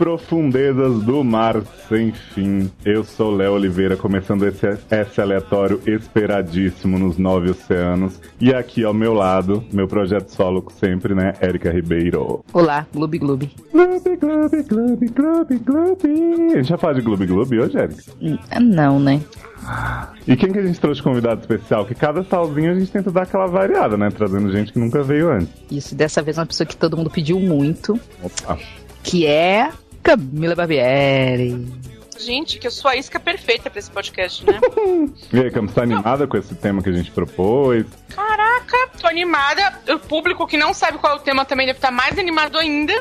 profundezas do mar sem fim, eu sou Léo Oliveira, começando esse, esse aleatório esperadíssimo nos nove oceanos. E aqui ao meu lado, meu projeto solo sempre, né, Érica Ribeiro. Olá, Gloob Gloob. Gloob, gloob, gloob, gloob, gloob. A gente já fala de Gloob Gloob hoje, Érica? Hum, Não, né? E quem que a gente trouxe de convidado especial? Que cada salzinho a gente tenta dar aquela variada, né? Trazendo gente que nunca veio antes. Isso, dessa vez uma pessoa que todo mundo pediu muito, Opa. que é Camila Barbieri. Gente, que eu sou a isca perfeita pra esse podcast, né? E aí, Camus, tá animada com esse tema que a gente propôs? Caraca, tô animada. O público que não sabe qual é o tema também deve estar mais animado ainda.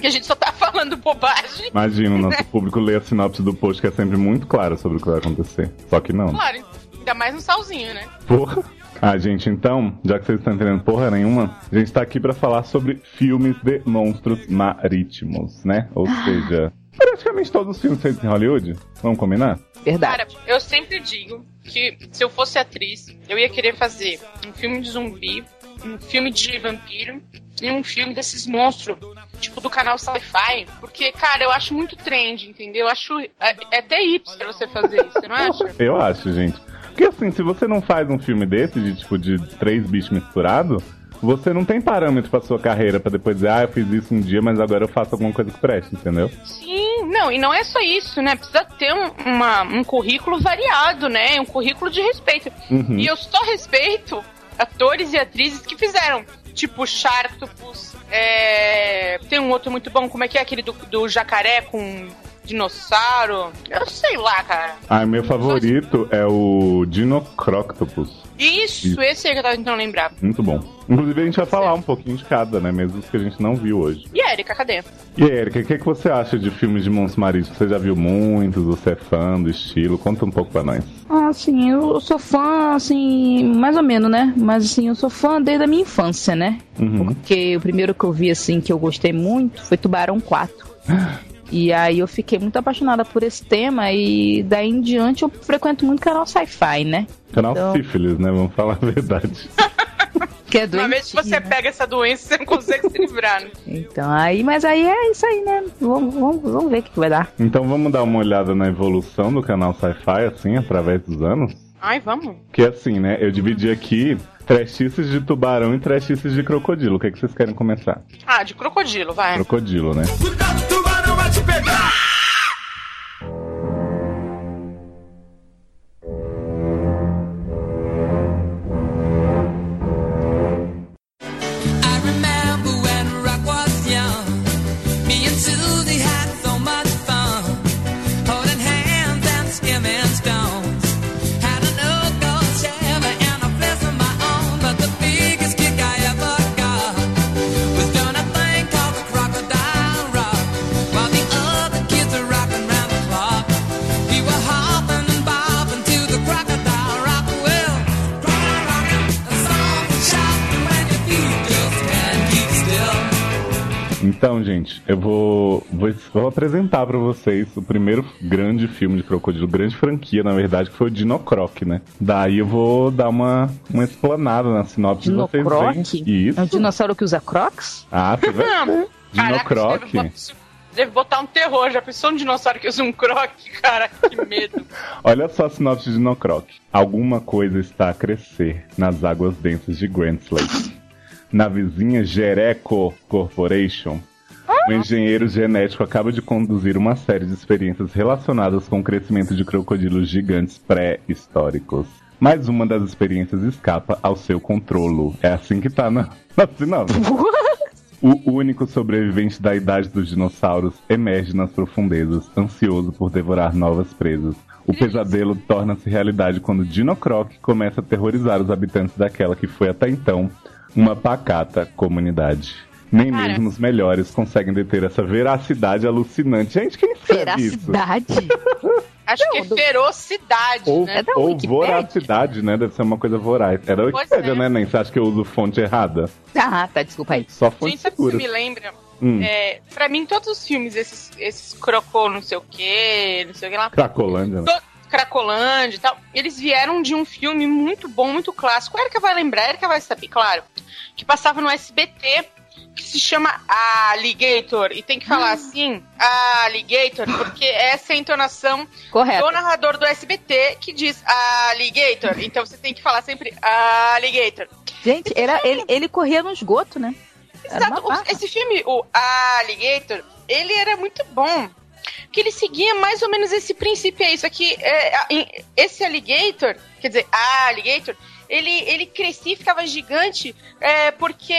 Que a gente só tá falando bobagem. Imagina, o nosso público lê a sinopse do post que é sempre muito clara sobre o que vai acontecer. Só que não. Claro, ainda mais no salzinho, né? Porra. Ah, gente, então, já que vocês estão entendendo porra nenhuma, a gente tá aqui pra falar sobre filmes de monstros marítimos, né? Ou seja, praticamente todos os filmes feitos em Hollywood. Vamos combinar? Verdade. Cara, eu sempre digo que se eu fosse atriz, eu ia querer fazer um filme de zumbi, um filme de vampiro e um filme desses monstros, tipo do canal Sci-Fi. Porque, cara, eu acho muito trend, entendeu? Eu acho. É, é até hipster você fazer isso, você não acha? Eu acho, gente. Porque assim, se você não faz um filme desse, de tipo, de três bichos misturados, você não tem parâmetro pra sua carreira pra depois dizer, ah, eu fiz isso um dia, mas agora eu faço alguma coisa que preste, entendeu? Sim, não, e não é só isso, né? Precisa ter um, uma- um currículo variado, né? Um currículo de respeito. Uhum. E eu só respeito atores e atrizes que fizeram. Tipo Sharktopus, é... tem um outro muito bom, como é que é aquele do, do jacaré com dinossauro? Eu sei lá, cara. Ah, meu favorito é o Dinocroctopus. Isso, esse aí que eu tava tentando lembrar. Muito bom. Inclusive, a gente vai falar um pouquinho de cada, né? Mesmo os que a gente não viu hoje. E a Erika, cadê? E aí, Erika, o que, que você acha de filmes de monstros marítimos? Você já viu muitos? Você é fã do estilo? Conta um pouco pra nós. Ah, assim, eu sou fã, assim, mais ou menos, né? Mas assim, eu sou fã desde a minha infância, né? Uhum. Porque o primeiro que eu vi, assim, que eu gostei muito foi Tubarão 4. E aí eu fiquei muito apaixonada por esse tema e daí em diante eu frequento muito canal sci-fi, né? Canal Então- sífilis, né? Vamos falar a verdade. Que é Uma vez que você né? pega essa doença, você não consegue se livrar, né? Então, aí, mas aí é isso aí, né? Vamos, vamos, vamos ver o que, vai dar. Então vamos dar uma olhada na evolução do canal Sci-Fi, assim, através dos anos? Ai, vamos. Que assim, né? Eu dividi aqui trechices de tubarão e trechices de crocodilo. O que, que vocês querem começar? Ah, de crocodilo, vai. Crocodilo, né? Cuidado, tubarão te pegar! Então, gente, eu vou, vou, vou apresentar pra vocês o primeiro grande filme de crocodilo, grande franquia, na verdade, que foi o Dinocroc, né? Daí eu vou dar uma, uma explanada na sinopse de vocês Dinocroc? veem. Isso. É um dinossauro que usa crocs? Ah, você vai ver. Caraca, Dinocroc. Deve, botar- deve botar um terror. Já pensou um dinossauro que usa um croque, cara? Que medo. Olha só a sinopse de Dinocroc. Alguma coisa está a crescer nas águas densas de Grant Lake. Na vizinha Jereco Corporation, o engenheiro genético acaba de conduzir uma série de experiências relacionadas com o crescimento de crocodilos gigantes pré-históricos. Mas uma das experiências escapa ao seu controlo. É assim que tá na, na sinopse. O único sobrevivente da idade dos dinossauros emerge nas profundezas, ansioso por devorar novas presas. O pesadelo torna-se realidade quando Dinocroc começa a aterrorizar os habitantes daquela que foi até então uma pacata comunidade. Nem Cara. mesmo os melhores conseguem deter essa veracidade alucinante. Gente, quem escreve isso? Veracidade. Acho Não, que é do- ferocidade, Ou, né? É da ou voracidade, né? Deve ser uma coisa voraz. É da Pois Wikipédia, é. né, Nem? Você acha que eu uso fonte errada? Ah, tá, desculpa aí. Só fonte Gente, sabe o segura. me lembra? Hum, É, pra mim, todos os filmes, esses, esses crocô, não sei o quê, não sei o que lá, Cracolândia, né? to- Cracolândia e tal, eles vieram de um filme muito bom, muito clássico. A Erika vai lembrar, a Erika vai saber, claro. Que passava no SBT, que se chama Alligator. E tem que falar assim, Alligator, porque essa é a entonação Correto. do narrador do SBT que diz Alligator. Então você tem que falar sempre Alligator. Gente, era, ele, ele corria no esgoto, né? Exato. esse filme, o Alligator, ele era muito bom. Porque ele seguia mais ou menos esse princípio aí. Isso aqui, é, esse alligator, quer dizer, alligator, ele, ele crescia e ficava gigante é, porque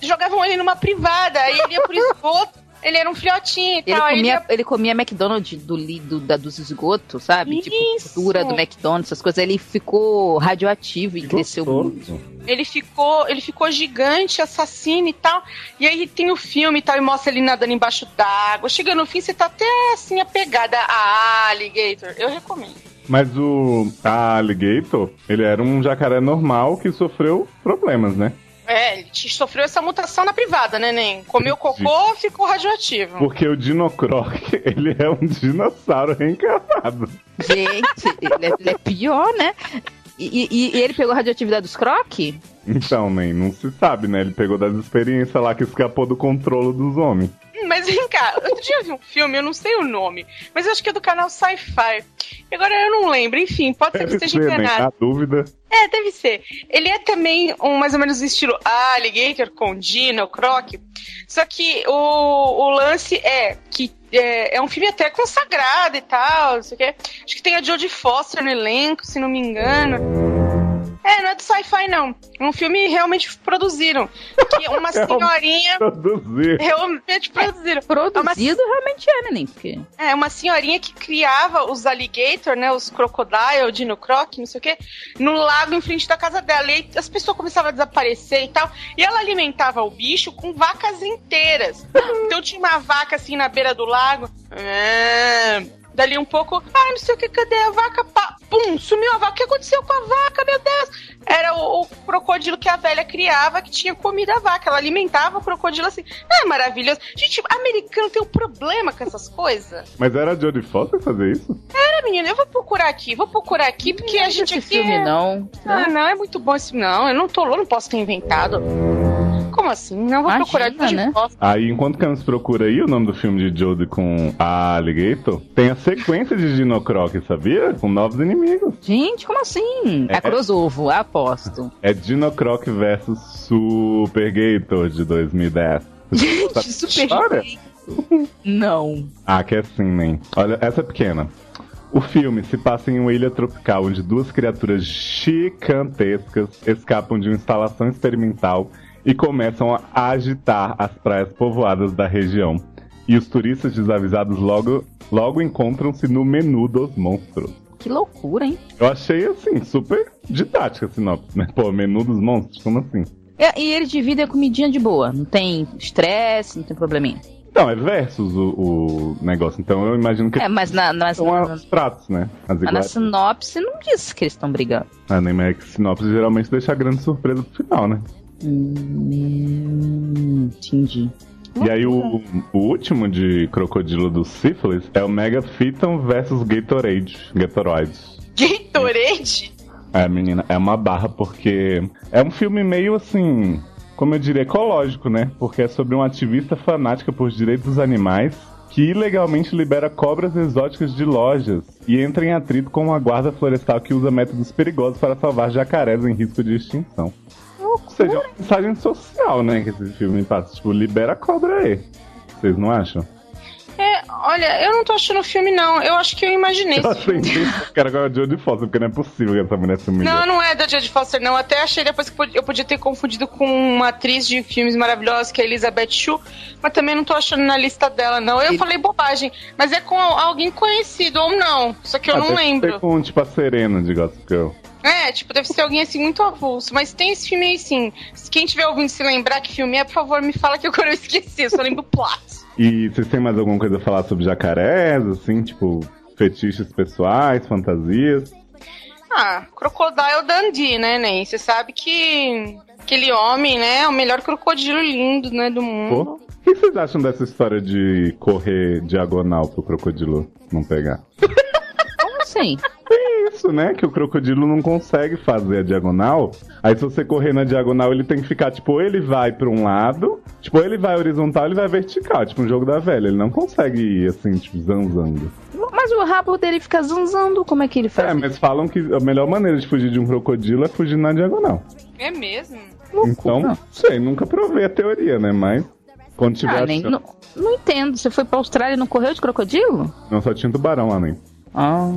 jogavam ele numa privada. Aí ele ia pro esgoto, ele era um filhotinho e Ele tal. aí ele comia, ele comia McDonald's do, li- do, da, dos esgotos, sabe? Isso. Tipo, gordura do McDonald's, essas coisas. Ele ficou radioativo e cresceu muito. Ele ficou, ele ficou gigante, assassino e tal. E aí tem o filme e tal, e mostra ele nadando embaixo d'água. Chega no fim, você tá até assim apegada a Alligator. Eu recomendo. Mas o a Alligator, ele era um jacaré normal que sofreu problemas, né? É, ele sofreu essa mutação na privada, né, Nen? Comeu cocô, ficou radioativo. Porque o Dinocroc, ele é um dinossauro reencarnado. Gente, ele é, ele é pior, né? E, e- e ele pegou a radioatividade dos croque? Então, nem não se sabe, né? Ele pegou das experiências lá que escapou do controle dos homens. Mas vem cá, outro dia eu vi um filme, eu não sei o nome, mas eu acho que é do canal Sci-Fi. Agora eu não lembro, enfim, pode ser que esteja né? enganado. A dúvida. É, deve ser. Ele é também um mais ou menos do estilo Alligator com Dino, Croc. Só que o, o lance é que é, é um filme até consagrado e tal, não sei o quê. Acho que tem a Jodie Foster no elenco, se não me engano. É, não é do sci-fi, não. É um filme realmente produziram. Que uma É senhorinha Produzir. realmente produziram. Produzido realmente é, né, nem? Porque... É, uma senhorinha que criava os alligator, né? Os crocodile, dino croc, não sei o quê, no lago em frente da casa dela. E aí as pessoas começavam a desaparecer e tal. E ela alimentava o bicho com vacas inteiras. Então tinha uma vaca assim na beira do lago. Ah, Dali um pouco, ah, não sei o que, cadê a vaca? Pá, pum, sumiu a vaca. O que aconteceu com a vaca, meu Deus? Era o, o crocodilo que a velha criava que tinha comido a vaca. Ela alimentava o crocodilo assim. É maravilhoso. Gente, americano tem um problema com essas coisas. Mas era a Jodie Foster fazer isso? Era, menina, eu vou procurar aqui, vou procurar aqui, porque a gente esse aqui. filme, é- não. Ah, não, é muito bom esse. Não, eu não tô eu não posso ter inventado. Como assim? Não vou Imagina, procurar de né? Aí, enquanto Camus procura aí o nome do filme de Jodie com a Alligator, tem a sequência de Dinocroc, sabia? Com novos inimigos. Gente, como assim? É. A Crosovo, aposto. É Dinocroc versus Super Gator de 2010. Gente, Sabe super história? Não. Ah, que é assim, nem. Olha, essa é pequena. O filme se passa em uma ilha tropical onde duas criaturas gigantescas escapam de uma instalação experimental e começam a agitar as praias povoadas da região. E os turistas desavisados logo, logo encontram-se no menu dos monstros. Que loucura, hein? Eu achei assim, super didática a sinopse, né? Pô, menu dos monstros, como assim? É, e ele divide a comidinha de boa. Não tem estresse, não tem probleminha. Não, é versus o, o negócio. Então eu imagino que É, mas na, na, são na, os pratos, né? As mas na sinopse não diz que eles estão brigando. Ah, nem mais que sinopse geralmente deixa a grande surpresa pro final, né? Hum, entendi. E aí o, o último de Crocodilo do Syphilis é o Mega Phyton versus Gatorade. Gatorade. Gatorade? É, menina, é uma barra porque é um filme meio assim, como eu diria, ecológico, né? Porque é sobre uma ativista fanática por direitos dos animais que ilegalmente libera cobras exóticas de lojas e entra em atrito com uma guarda florestal que usa métodos perigosos para salvar jacarés em risco de extinção. Ou seja, é uma mensagem social, né, que esse filme passa. Tipo, libera a cobra aí. Vocês não acham? É, olha, eu não tô achando o filme, não. Eu acho que eu imaginei Eu esse filme. cara agora de Jodie Foster, porque não é possível que essa mulher se humilhe. Não, não é da Jodie Foster, não. Até achei depois que eu podia ter confundido com uma atriz de filmes maravilhosos, que é a Elizabeth Shue, mas também não tô achando na lista dela, não. Eu Ele- falei bobagem, mas é com alguém conhecido ou não, só que eu Ah, não lembro. com, tipo, a Serena de Gossip Girl. É, tipo, deve ser alguém assim muito avulso, mas tem esse filme aí sim. Se quem tiver ouvindo se lembrar que filme é, por favor, me fala que agora eu esqueci, eu só lembro o plot. E vocês têm mais alguma coisa a falar sobre jacarés, assim, tipo, fetiches pessoais, fantasias? Ah, Crocodile Dundee, né, Nen? Você sabe que aquele homem, né, é o melhor crocodilo lindo, né, do mundo. Pô, o que vocês acham dessa história de correr diagonal pro crocodilo não pegar? Como assim? É isso, né? Que o crocodilo não consegue fazer a diagonal. Aí se você correr na diagonal, ele tem que ficar, tipo, ou ele vai pra um lado, tipo, ou ele vai horizontal, ele vai vertical, tipo um jogo da velha. Ele não consegue ir assim, tipo, zanzando. Mas o rabo dele fica zanzando, como é que ele faz? É, mas falam que a melhor maneira de fugir de um crocodilo é fugir na diagonal. É mesmo? Então, não sei, nunca provei a teoria, né? Mas quando tiver Ah, nem, não, não entendo. Você foi pra Austrália e não correu de crocodilo? Não, só tinha tubarão lá, nem. Ah,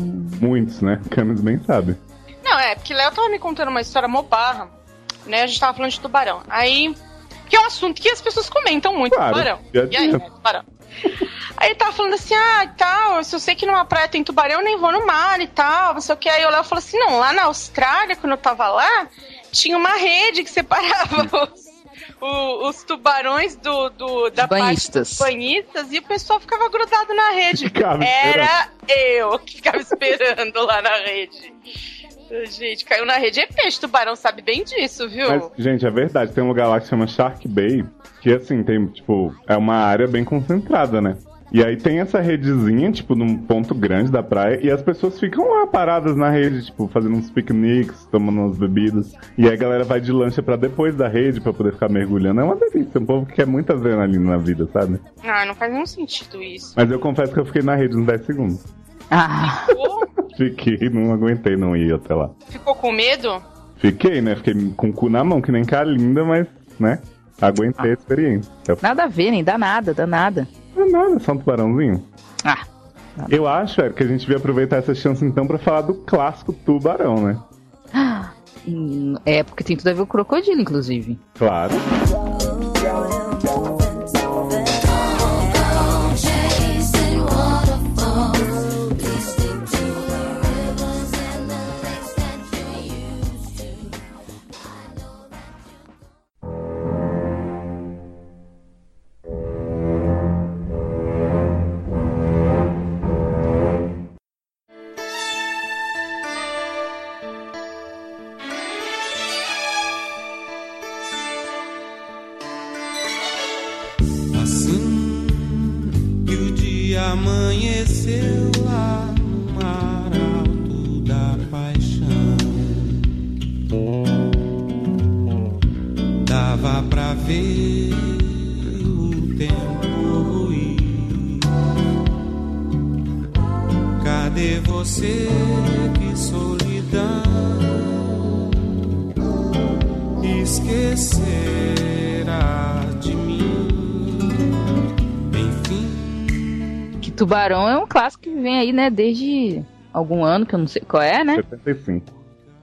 Muitos, né? Camis bem sabe. Não, é, porque Léo tava me contando uma história mobarra, né? A gente tava falando de tubarão. Aí, que é um assunto que as pessoas comentam muito, Claro, tubarão. E aí, né, tubarão? Aí ele tava falando assim, ah, e tal, se eu sei que numa praia tem tubarão, eu nem vou no mar e tal, não sei o que. Aí o Léo falou assim, não, lá na Austrália, quando eu tava lá, tinha uma rede que separava os, o- os tubarões do, do, da Banhistas. parte dos banhistas e o pessoal ficava grudado na rede. Era eu que ficava esperando lá na rede. Gente, caiu na rede é peixe, tubarão sabe bem disso, viu? Mas, gente, é verdade. Tem um lugar lá que chama Shark Bay, que assim, tem, tipo, é uma área bem concentrada, né? E aí tem essa redezinha, tipo, num ponto grande da praia, e as pessoas ficam lá paradas na rede, tipo, fazendo uns piqueniques, tomando umas bebidas. E aí a galera vai de lancha pra depois da rede pra poder ficar mergulhando. É uma delícia, um povo que quer muita adrenalina na vida, sabe? Ah, não faz nenhum sentido isso. Mas eu confesso que eu fiquei na rede uns 10 segundos. ah, Ficou, Fiquei, não aguentei não ir até lá. ficou com medo? Fiquei, né? Fiquei com o cu na mão, que nem Calinda, mas, né? Aguentei a experiência. Eu nada a ver, nem dá nada, dá nada. Não é nada, só um tubarãozinho. Ah, Eu acho, Eric, que a gente devia aproveitar essa chance então pra falar do clássico tubarão, né? hum, é porque tem tudo a ver com o crocodilo, inclusive. Claro. Vem aí, né, desde algum ano, que eu não sei qual é, né? 75.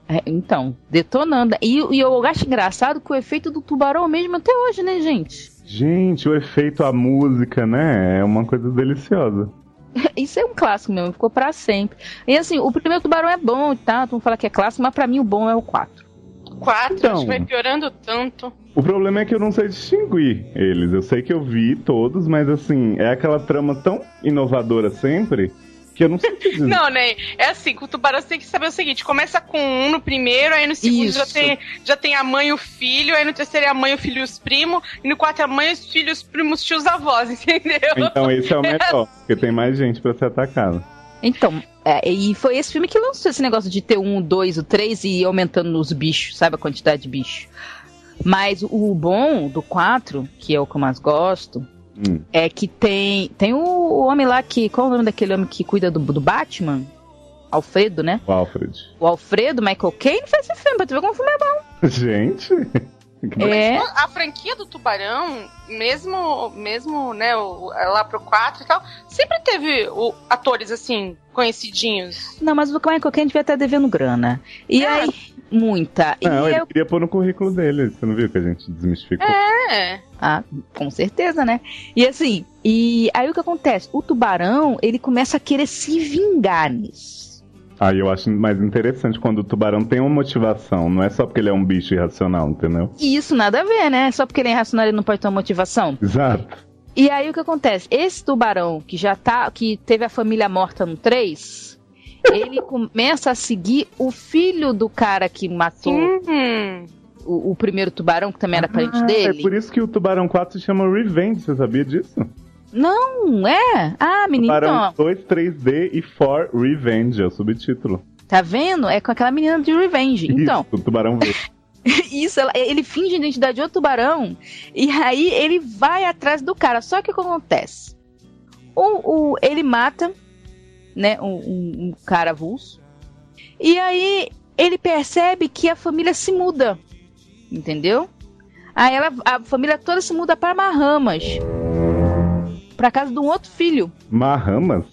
É, então, detonando. E, e eu acho engraçado que o efeito do tubarão é mesmo até hoje, né, gente? Gente, o efeito, a música, né? É uma coisa deliciosa. Isso é um clássico mesmo, ficou pra sempre. E assim, o primeiro tubarão é bom, tá? Tu não fala que é clássico, mas pra mim o bom é o 4. Quatro, Então. a gente vai piorando tanto. O problema é que eu não sei distinguir eles. Eu sei que eu vi todos, mas assim, é aquela trama tão inovadora sempre que eu não sei dizer. Não, né? É assim, com o tubarão você tem que saber o seguinte: começa com um no primeiro, aí no segundo já tem, já tem a mãe e o filho, aí no terceiro é a mãe, o filho e os primos, e no quarto é a mãe, os filhos, os primos, tios, avós, entendeu? Então esse é o melhor, porque tem mais gente pra ser atacada. Então, é, e foi esse filme que lançou esse negócio de ter um, dois, o três e ir aumentando os bichos, sabe? A quantidade de bicho. Mas o bom do 4, que é o que eu mais gosto, Hum. é que tem. Tem o, o homem lá que. Qual é o nome daquele homem que cuida do, do Batman? Alfredo, né? O Alfred. O Alfredo, Michael Caine, fez esse filme, pra tu ver como o filme é bom. Gente. É. A franquia do Tubarão, mesmo, mesmo né, o- lá pro 4 e tal, sempre teve o- atores assim, conhecidinhos. Não, mas o Michael Caine devia estar devendo grana. E É. aí, muita. E Não, ele eu- queria pôr no currículo dele. Você não viu que a gente desmistificou? É. Ah, com certeza, né? E assim, e aí o que acontece? O tubarão, ele começa a querer se vingar nisso. Aí eu acho mais interessante quando o tubarão tem uma motivação. Não é só porque ele é um bicho irracional, entendeu? E isso nada a ver, né? Só porque ele é irracional ele não pode ter uma motivação. Exato. E aí o que acontece? Esse tubarão que já tá. que teve a família morta no 3, ele começa a seguir o filho do cara que matou Hum. o, o primeiro tubarão, que também era parente Ah, dele. É por isso que o Tubarão 4 se chama Revenge, você sabia disso? Não, é? Ah, menino, Tubarão então, 2, 3D e For Revenge, é o subtítulo. tá vendo? É com aquela menina de Revenge. Então, Isso, o Tubarão verde. Isso, ela- ele finge a identidade de outro tubarão e aí ele vai atrás do cara. Só que o que acontece? O, o- ele mata, né, um, um- um cara avulso. E aí ele percebe que a família se muda, entendeu? Aí ela, a família toda se muda para Bahamas, para casa de um outro filho. Bahamas?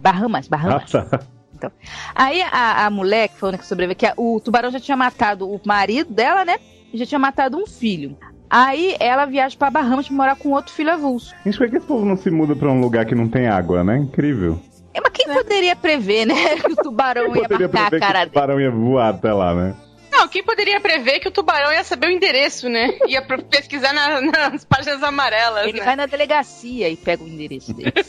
Bahamas, Ah, Bahamas. tá. Aí a, a mulher que foi a única que sobreviveu, que a- o tubarão já tinha matado o marido dela, né? E já tinha matado um filho. Aí ela viaja pra Bahamas pra morar com outro filho avulso. Gente, por que que esse povo não se muda pra um lugar que não tem água, né? Incrível. É, mas quem poderia prever, né? Que o tubarão ia marcar a cara que o dele. tubarão ia voar até lá, né? Não, quem poderia prever que o tubarão ia saber o endereço, né? Ia pesquisar na- nas páginas amarelas, Ele né? vai na delegacia e pega o endereço dele.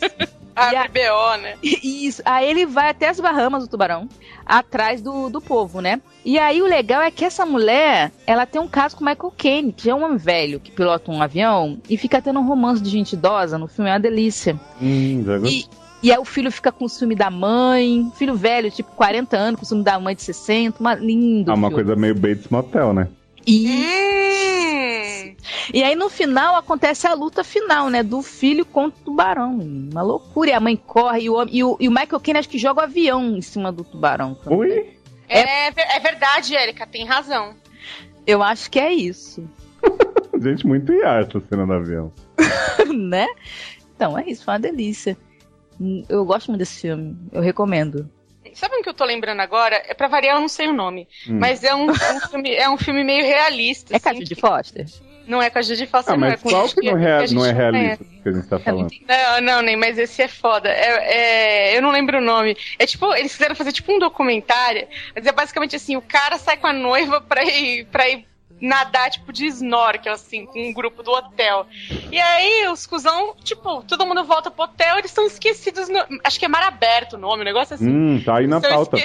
A a- BO, né? Isso. Aí ele vai até as Bahamas, o tubarão, atrás do, do povo, né? E aí o legal é que essa mulher, ela tem um caso com o Michael Caine, que é um homem velho que pilota um avião e fica tendo um romance de gente idosa no filme, é uma delícia. Hum, já gostei. E, aí o filho fica com o ciúme da mãe, filho velho, tipo 40 anos, com o ciúme da mãe de 60, uma, lindo Ah, uma filme. coisa meio Bates Motel, né? E, e aí no final acontece a luta final, né, do filho contra o tubarão, uma loucura, e a mãe corre, e o, homem- e o, e o Michael Caine acho que joga o avião em cima do tubarão. também. Ui! É, ver- é verdade, Érica, tem razão. Eu acho que é isso, Gente, muito IA essa cena do avião. né? Então é isso, foi uma delícia. Eu gosto muito desse filme, eu recomendo. Sabe um que eu tô lembrando agora? É pra variar, eu não sei o nome. Hum. Mas é um, um filme, é um filme meio realista. É assim, Casa de que- Foster? Não é com a Judy Foster, Ah, não. É mas com qual que não, que é, a gente não é realista que a gente tá falando? Não, não, nem, mas esse é foda. É, é- eu não lembro o nome. É tipo, eles quiseram fazer tipo um documentário, mas é basicamente assim, o cara sai com a noiva pra ir, pra ir nadar, tipo, de snorkel, assim, com um grupo do hotel. E aí, os cuzão, tipo, todo mundo volta pro hotel, eles estão esquecidos no... Acho que é mar aberto o nome, um negócio assim. Hum, tá aí na São pauta.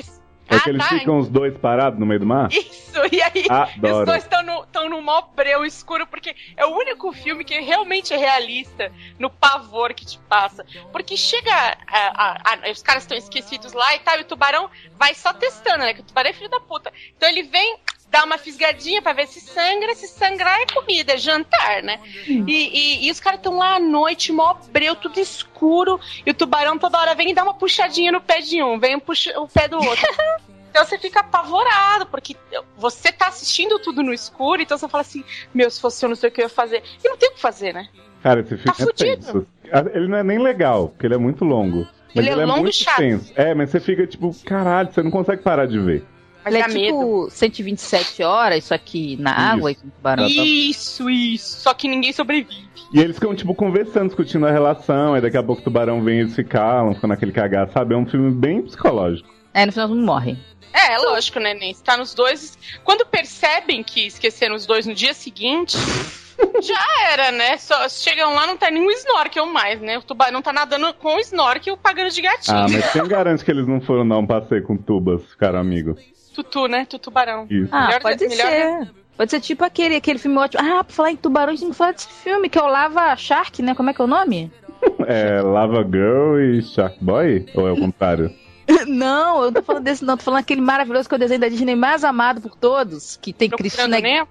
É Ah, que eles tá, ficam os dois parados no meio do mar? Isso, e aí os Adoro. dois estão no, tão no mó breu escuro, porque é o único filme que realmente é realista no pavor que te passa. Porque chega. a- a- a- os caras estão esquecidos lá e tal, e o tubarão vai só testando, né? Que o tubarão é filho da puta. Então ele vem. Dá uma fisgadinha pra ver se sangra, se sangrar é comida, é jantar, né? E, e- e os caras estão lá à noite, mó breu, tudo escuro, e o tubarão toda hora vem e dá uma puxadinha no pé de um, vem puxa o pé do outro. Então você fica apavorado, porque você tá assistindo tudo no escuro, então você fala assim, meu, se fosse eu não sei o que eu ia fazer. E não tem o que fazer, né? Cara, esse filme Tá é fudido. tenso. Ah, Ele não é nem legal, porque ele é muito longo. Mas Ele é longo e muito chato. tenso. É, mas você fica tipo, caralho, você não consegue parar de ver. Mas Ele é medo. tipo 127 horas, só que na água e com tubarão. Isso, isso. Só que ninguém sobrevive. E eles ficam, tipo, conversando, discutindo a relação, aí daqui a pouco o tubarão vem e eles se calam, ficam naquele cagar, sabe? É um filme bem psicológico. É, no final todo mundo morre. É, é lógico, né, Nen? Tá nos dois. Quando percebem que esqueceram os dois no dia seguinte, já era, né? Só chegam lá, não tá nenhum snorkel mais, né? O tubarão tá nadando com o snorkel pagando de gatinho. Ah, mas quem garante que eles não foram dar um passeio com tubas, ficaram amigos? Tutu, né? Tutubarão. Isso. Ah, Melhor- pode melhor- ser. Pode ser tipo aquele, aquele filme ótimo. Ah, pra falar em tubarão, a gente tem que falar desse filme, que é o Lava Shark, né? Como é que é o nome? É Lava Girl e Shark Boy? Ou é o contrário? não, eu não tô falando desse não. Tô falando aquele maravilhoso que é o desenho da Disney mais amado por todos, que tem Procurando Cristina... Nemo?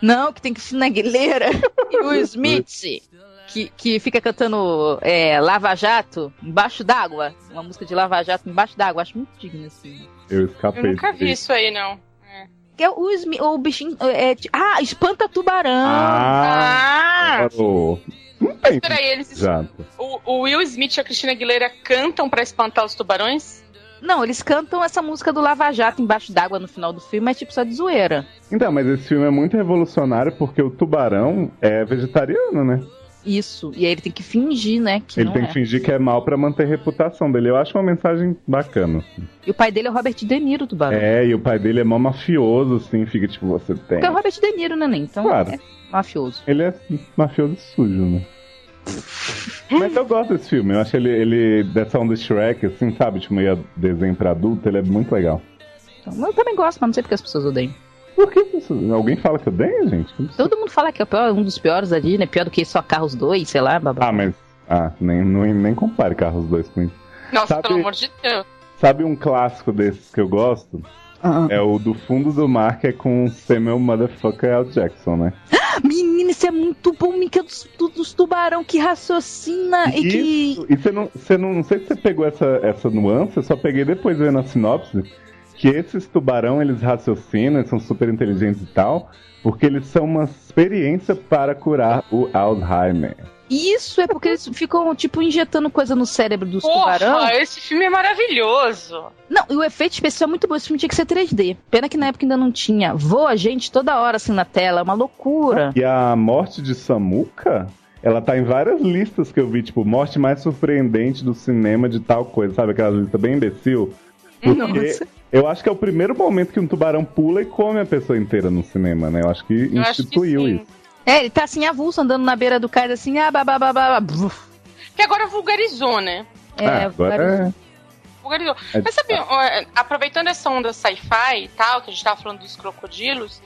Não, que tem Cristina Aguilera e o Smith, que, que fica cantando é, Lava Jato embaixo d'água. Uma música de Lava Jato embaixo d'água. Acho muito digno, assim. Eu escapei. Eu nunca vi isso aí, não. É o, o bichinho... É, ti- ah, Espanta Tubarão. Ah! Ah! Não tem Peraí, eles. jato. O, o Will Smith e a Cristina Aguilera cantam pra espantar os tubarões? Não, eles cantam essa música do Lava Jato embaixo d'água no final do filme, é tipo só de zoeira. Então, mas esse filme é muito revolucionário porque o tubarão é vegetariano, né? Isso. E aí ele tem que fingir, né? Que Ele tem é. que fingir que é mal pra manter a reputação dele. Eu acho uma mensagem bacana. E o pai dele é o Robert De Niro, Tubarão. É, e o pai dele é mó mafioso, assim, fica tipo, você tem. Porque é o Robert De Niro, né, nem? Então Claro. é mafioso. Ele é mafioso sujo, né? Mas eu gosto desse filme. Eu acho ele, ele dessa onda Shrek, assim, sabe? Tipo, meio desenho pra adulto, ele é muito legal. Então, eu também gosto, mas não sei porque as pessoas odeiam. Por que isso? Alguém fala que eu odeio, gente? Que absurdo. Todo mundo fala que é pior, um dos piores da Disney, pior do que só Carros 2, sei lá, babá. Ah, mas. Ah, nem, não, nem compare Carros 2 com isso. Nossa, Sabe- pelo amor de Deus. Sabe um clássico desses que eu gosto? Ah. É o do fundo do mar, que é com Samuel Motherfucker L. Jackson, né? Menina, isso é muito bom, Mica dos, do- dos tubarão que raciocina e que. Isso, e você não, você não, não sei se você pegou essa, essa nuance, eu só peguei depois vendo a sinopse, que esses tubarão, eles raciocinam, eles são super inteligentes e tal, porque eles são uma experiência para curar o Alzheimer. Isso é porque eles ficam, tipo, injetando coisa no cérebro dos Porra, tubarão. esse filme é maravilhoso. Não, e o efeito especial é muito bom. Esse filme tinha que ser 3D. Pena que na época ainda não tinha. Voa gente toda hora assim na tela, é uma loucura. E a morte de Samuka, ela tá em várias listas que eu vi, tipo, morte mais surpreendente do cinema de tal coisa, sabe? Aquela lista bem imbecil. Porque Nossa. eu acho que é o primeiro momento que um tubarão pula e come a pessoa inteira no cinema, né? Eu acho que Eu acho que instituiu isso. É, ele tá assim avulso andando na beira do cais assim, ah, babá. Que agora vulgarizou, né? É, Ah, agora vários- Vulgarizou. É Mas sabe, ó, aproveitando essa onda sci-fi e tal, que a gente tava falando dos crocodilos,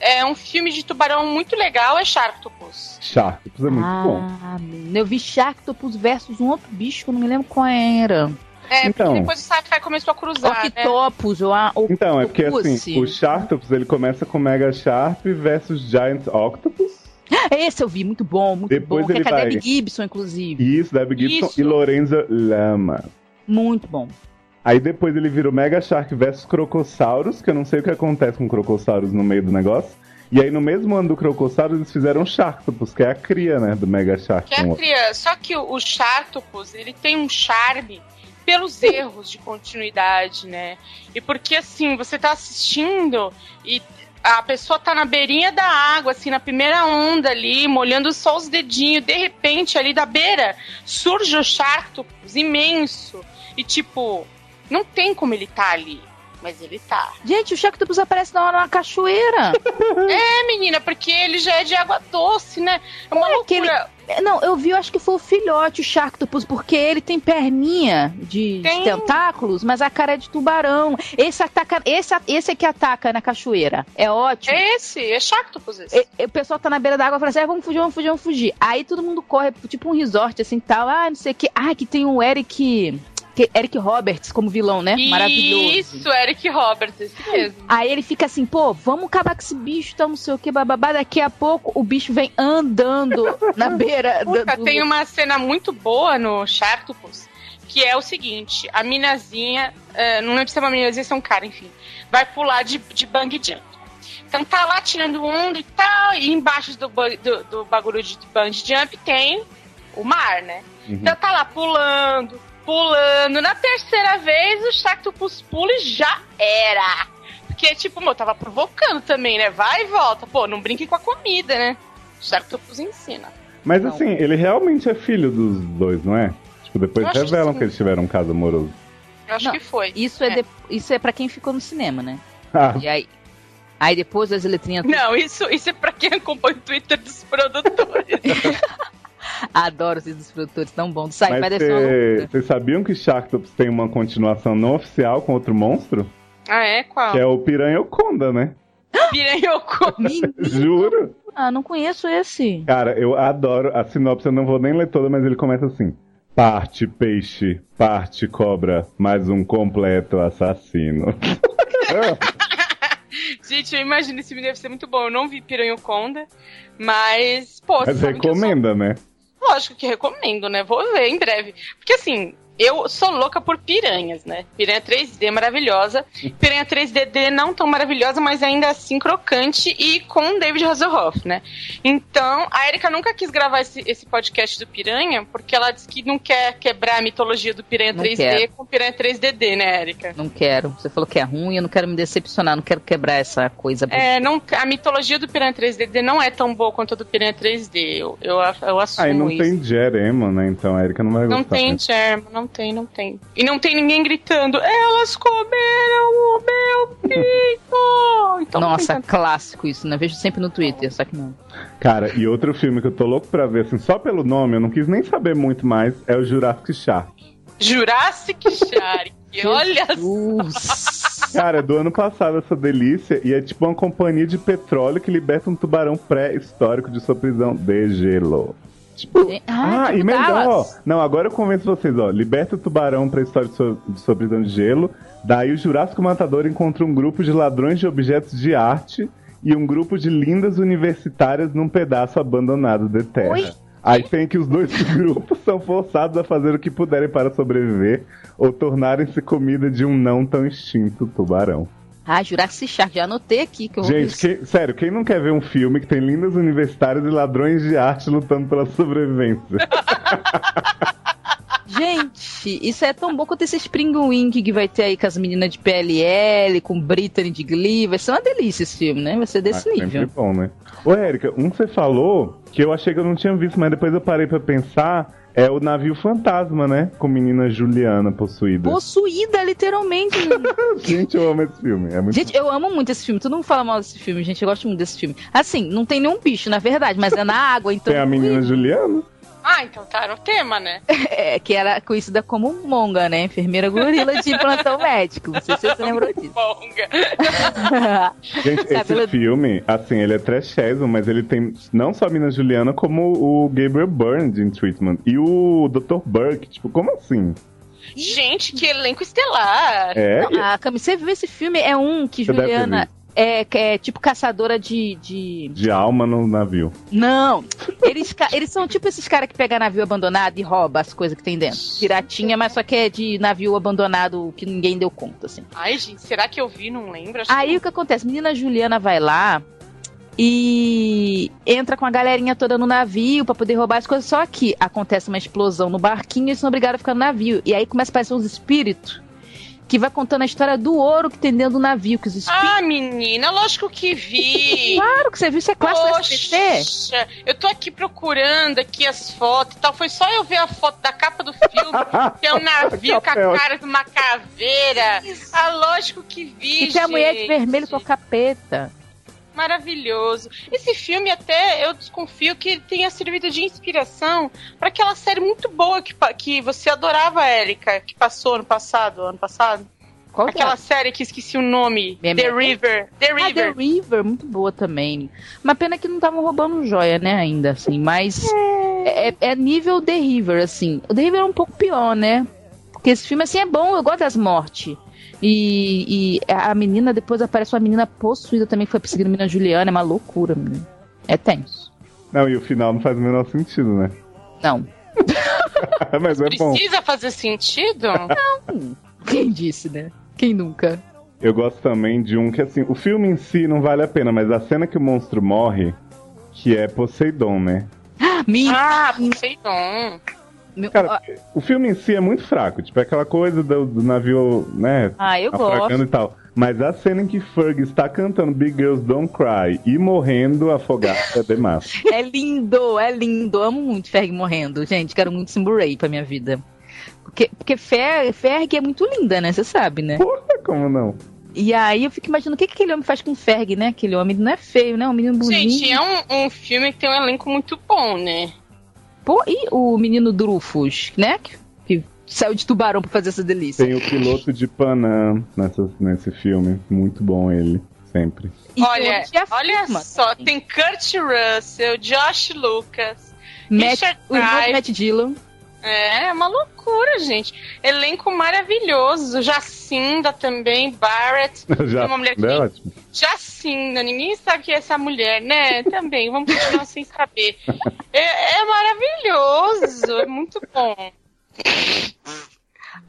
é um filme de tubarão muito legal, é Sharktopus. Sharktopus é muito bom. ah, menina, eu vi Sharktopus versus um outro bicho que eu não me lembro qual era. É, Então. porque depois o sci-fi começou a cruzar, né? Octopus, ou a Então, é porque Octopus. assim, o Sharktopus ele começa com Mega Shark versus Giant Octopus. Esse eu vi, muito bom, muito Depois bom. Que é ele com a vai- Debbie Gibson, inclusive. Isso, Debbie Gibson Isso. e Lorenza Lama. Muito bom. Aí depois ele vira o Mega Shark versus Crocosaurus, que eu não sei o que acontece com Crocosaurus no meio do negócio. E aí no mesmo ano do Crocosaurus eles fizeram o Sharktopus, que é a cria, né, do Mega Shark. Que é com a cria... Só que o, o Sharktopus, ele tem um charme pelos erros de continuidade, né? E porque, assim, você tá assistindo e a pessoa tá na beirinha da água, assim, na primeira onda ali, molhando só os dedinhos. De repente, ali da beira, surge o Sharktopus imenso. E, tipo, não tem como ele tá ali. Mas ele tá. Gente, o Sharktopus aparece na hora na cachoeira. É, menina, porque ele já é de água doce, né? É uma é loucura. É, Não, eu vi, eu acho que foi o filhote, o Sharktopus, porque ele tem perninha de, de Tem. tentáculos, mas a cara é de tubarão. Esse ataca, esse, esse é que ataca na cachoeira. É ótimo. É esse, é Sharktopus esse. E- o pessoal tá na beira da água e fala assim: ah, vamos fugir, vamos fugir, vamos fugir. Aí todo mundo corre, tipo um resort assim tal. Ah, não sei o que. Ah, que tem o Eric. Que- Eric Roberts como vilão, né? Maravilhoso. Isso, Eric Roberts, esse mesmo. Aí ele fica assim, pô, vamos acabar com esse bicho, tá, não sei o que, bababá. Daqui a pouco o bicho vem andando na beira do. Puta, do- tem uma cena muito boa no Sharktopus, que é o seguinte, a minazinha, eh, não lembro se é uma minazinha ou se é um cara, enfim, vai pular de, de bang jump. Então tá lá tirando onda e tal, e embaixo do, do, do bagulho de bang jump tem o mar, né? Uhum. Então tá lá pulando, pulando. Na terceira vez o Sharktopus pula e já era. Porque, tipo, meu, tava provocando também, né? Vai e volta. Pô, não brinque com a comida, né? Sharktopus ensina. Mas Não. assim, ele realmente é filho dos dois, não é? Tipo, depois Eu que revelam sim. que eles tiveram um caso amoroso. Eu acho Não, que foi. Isso é, É. de- isso é para quem ficou no cinema, né? Ah, E aí. Aí depois as letrinhas. Não, isso, isso é pra quem acompanha o Twitter dos produtores. Adoro esses dos produtores tão bons. Sai, vai mas descer vocês sabiam que Sharktopus tem uma continuação não oficial com outro monstro? ah, é? Qual? Que é o Piranhoconda, né? Piranhocô. Menino, Juro. Ah, não conheço esse. Cara, eu adoro a sinopse, eu não vou nem ler toda, mas ele começa assim. Parte peixe, parte cobra, mais um completo assassino. Gente, eu imagino esse filme deve ser muito bom. Eu não vi Piranhoconda, mas, pô, mas eu sou- recomenda, né? Lógico que recomendo, né? Vou ver em breve. Porque assim, eu sou louca por piranhas, né? Piranha 3D maravilhosa. Piranha 3D não tão maravilhosa, mas ainda assim crocante e com David Hasselhoff, né? Então, a Erika nunca quis gravar esse, esse podcast do Piranha, porque ela disse que não quer quebrar a mitologia do Piranha Não 3D quero. com Piranha 3DD, né, Erika? Não quero. Você falou que é ruim, eu não quero me decepcionar, não quero quebrar essa coisa. É, não, a mitologia do Piranha 3DD não é tão boa quanto a do Piranha 3D. Eu, eu, eu assumo Aí não isso. tem Jerema, né? Então a Erika não vai Não gostar. tem né? germa, não tem, não tem. E não tem ninguém gritando, elas comeram o meu pinto! Então, Nossa, então- clássico isso, né? Vejo sempre no Twitter, só que não. Cara, e outro filme que eu tô louco pra ver, assim, só pelo nome, eu não quis nem saber muito mais, é o Jurassic Shark. Jurassic Shark. Olha Jesus. Cara, é do ano passado essa delícia, e é tipo uma companhia de petróleo que liberta um tubarão pré-histórico de sua prisão de gelo. Tipo, Ah, ah, tipo e melhor, Dallas. não, agora eu convenço vocês, ó, liberta o tubarão pré-histórico de sua, de sua prisão de gelo, daí o Jurássico Matador encontra um grupo de ladrões de objetos de arte e um grupo de lindas universitárias num pedaço abandonado de terra. Oi? Aí tem que os dois grupos são forçados a fazer o que puderem para sobreviver ou tornarem-se comida de um não tão extinto tubarão. Ah, Jurassic Shark, já anotei aqui que eu vou Gente, ver quem- sério, quem não quer ver um filme que tem lindas universitárias e ladrões de arte lutando pela sobrevivência? Gente, isso é tão bom quanto esse Spring Wing que vai ter aí com as meninas de PLL, com Brittany de Glee. Vai ser uma delícia esse filme, né? Vai ser desse Ah, sempre nível. bom, né? Ô, Érica, um que você falou que eu achei que eu não tinha visto, mas depois eu parei pra pensar, é o Navio Fantasma, né? Com menina Juliana possuída. Possuída, literalmente. Gente, eu amo esse filme. É muito gente, eu amo muito esse filme. Todo mundo fala mal desse filme, gente. Eu gosto muito desse filme. Assim, não tem nenhum bicho, na verdade, mas é na água, então. Tem a menina Juliana? Ah, então tá no tema, né? É, que era conhecida como Monga, né? Enfermeira gorila de plantão médico. Não sei se você lembrou disso. Bonga. Gente, Sabe, esse ela- filme, assim, ele é trashésimo, mas ele tem não só a menina Juliana, como o Gabriel Byrne de In Treatment. E o Dr. Burke, tipo, como assim? Gente, que elenco estelar. É, Não, a Cami, você viu esse filme? É um que Você deve ter Juliana é, que é tipo caçadora de. de... de alma no navio. Não! Eles, eles são tipo esses caras que pegam navio abandonado e rouba as coisas que tem dentro. Piratinha, mas só que é de navio abandonado que ninguém deu conta, assim. Ai, gente, será que eu vi? Não lembro. Acho Aí o que acontece? Menina Juliana vai lá e entra com a galerinha toda no navio pra poder roubar as coisas. Só que acontece uma explosão no barquinho e eles são obrigados a ficar no navio. E aí começa a aparecer uns espíritos que vai contando a história do ouro que tem dentro do navio. Que os. Ah, menina, lógico que vi. Claro que você viu, isso é clássico do SBT. Poxa, eu tô aqui procurando aqui as fotos e tal. Foi só eu ver a foto da capa do filme, que é um navio com a cara de uma caveira. Ah, lógico que vi, E tem a mulher de gente. vermelho com a capeta. Maravilhoso. Esse filme até eu desconfio que tenha servido de inspiração para aquela série muito boa que, que você adorava, Érica, que passou ano passado, ano passado. Qual que é? Aquela série que esqueci o nome. Minha The minha- River. The Ah, The River. River, muito boa também. Uma pena que não estavam roubando joia, né, ainda, assim. Mas é, é nível The River, assim. O The River é um pouco pior, né? Porque esse filme, assim, é bom, eu gosto das mortes. E, e a menina, depois aparece uma menina possuída também, que foi perseguindo a menina Juliana. É uma loucura, menina. É tenso. Não, e o final não faz o menor sentido, né? Não. mas é bom. Precisa fazer sentido? Quem disse, né? Quem nunca? Eu gosto também de um que, assim, o filme em si não vale a pena, mas a cena que o monstro morre, que é Poseidon, né? Minha. ah, Poseidon. Meu- Cara, ah, o filme em si é muito fraco, tipo, é aquela coisa do, do navio, né, ah, eu gosto. e tal. Mas a cena em que Ferg está cantando Big Girls Don't Cry e morrendo afogada é demais. É lindo, é lindo. Amo muito Ferg morrendo. Gente, quero muito Simburay pra minha vida. Porque, porque Fer, Ferg é muito linda, né? Você sabe, né? Porra, como não? E aí eu fico imaginando o que, que aquele homem faz com Ferg, né? Aquele homem não é feio, né? Um menino bonito. Gente, é um, um filme que tem um elenco muito bom, né? Pô, e o menino Drufus, né? Que, que saiu de tubarão pra fazer essa delícia. Tem o piloto de Panam nessa, nesse filme. Muito bom ele, sempre. E olha, olha só, tem Kurt Russell, Josh Lucas. Matt, Richard Drive. Matt Dillon. É, é uma loucura, gente. Elenco maravilhoso. Jacinda também, Barrett. Já, uma mulher que- é ótimo. Jacinda, ninguém sabe que é essa mulher, né? Também, vamos continuar sem saber. É, é maravilhoso, é muito bom.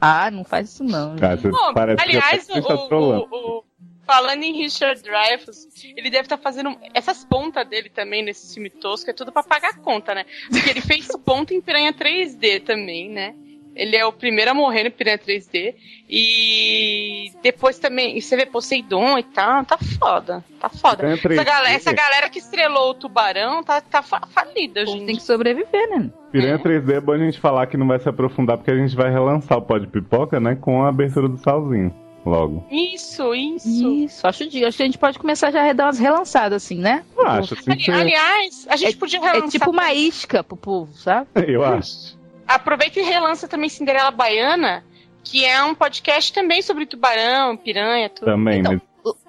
Ah, não faz isso não. Cara, Bom, aliás, o, o- o- falando em Richard Dreyfuss, ele deve estar fazendo essas pontas dele também nesse filme tosco, é tudo pra pagar a conta, né? Porque ele fez ponta em Piranha 3D também, né? Ele é o primeiro a morrer no Piranha 3D. E depois também, e você vê Poseidon e tal, tá foda. Tá foda. Essa 3D. galera, essa galera que estrelou o tubarão tá, tá fa- falida, gente. Tem que sobreviver, né? Piranha 3D é bom a gente falar que não vai se aprofundar, porque a gente vai relançar o pó de pipoca, né? Com a abertura do salzinho. Logo. Isso, isso. Isso, acho, de- acho que a gente pode começar já a dar umas relançadas, assim, né? Eu acho, assim, Ali- que- aliás, a gente podia relançar. É tipo uma isca pro povo, sabe? Eu acho. Aproveita e relança também Cinderela Baiana, que é um podcast também sobre tubarão, piranha, tudo. Também, Então, mas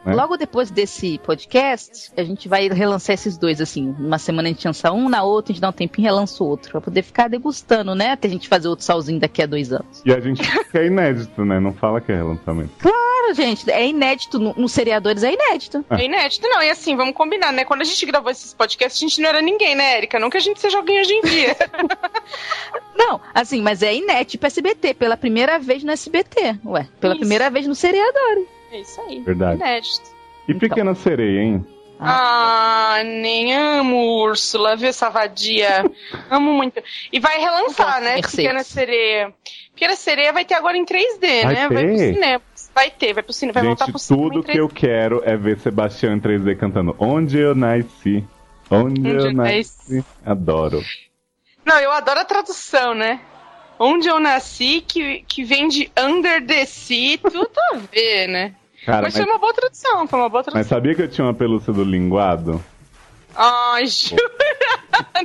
né? Logo depois desse podcast, a gente vai relançar esses dois, assim. Uma semana a gente lança um, na outra a gente dá um tempinho e relança o outro. Pra poder ficar degustando, né? Até a gente fazer outro salzinho daqui a dois anos. E a gente é inédito, né? Não fala que é relançamento. Claro, gente, é inédito. No, nos seriadores é inédito. É inédito, não. E assim, vamos combinar, né? Quando a gente gravou esses podcasts, a gente não era ninguém, né, Erika? Não que a gente seja alguém hoje em dia. Não, assim, mas é inédito pro SBT, pela primeira vez no SBT. Ué, pela Isso. primeira vez no seriador. É isso aí. Verdade. Inédito. E Então. Pequena Sereia, hein? Ah, nem amo Úrsula, viu essa vadia? amo muito. E vai relançar, né? de Mercedes. Pequena Sereia. Pequena Sereia vai ter agora em 3D, Vai né? Vai pro ter? cinema. Vai ter, vai pro cinema, vai voltar pro cinema. tudo em 3D. que eu quero é ver Sebastião em 3D cantando Onde eu nasci. Onde, Onde eu eu nasci. Adoro. Não, eu adoro a tradução, né? Onde eu nasci, que, que vem de under the sea, tudo a ver, né? Cara, mas, mas, foi uma boa tradução, foi uma boa mas tradução. sabia que eu tinha uma pelúcia do linguado? Ai, jura?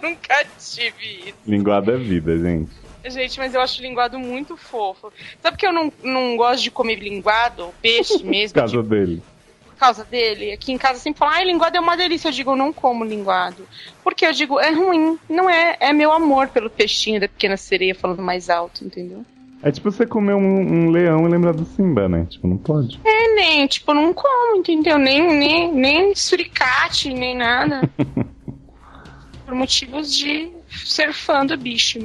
Nunca tive isso. Linguado é vida, gente. Gente, mas eu acho linguado muito fofo. Sabe que eu não, não gosto de comer linguado, peixe mesmo, Por causa tipo, dele. por causa dele? Aqui em casa sempre falam, ai, linguado é uma delícia. Eu digo, eu não como linguado. Porque eu digo, é ruim. Não é, é meu amor pelo peixinho da pequena sereia falando mais alto, entendeu? É tipo você comer um, um leão e lembrar do Simba, né? Tipo, não pode. É, nem, tipo, eu não como, entendeu? Nem, nem, nem suricate, nem nada. Por motivos de ser fã do bicho.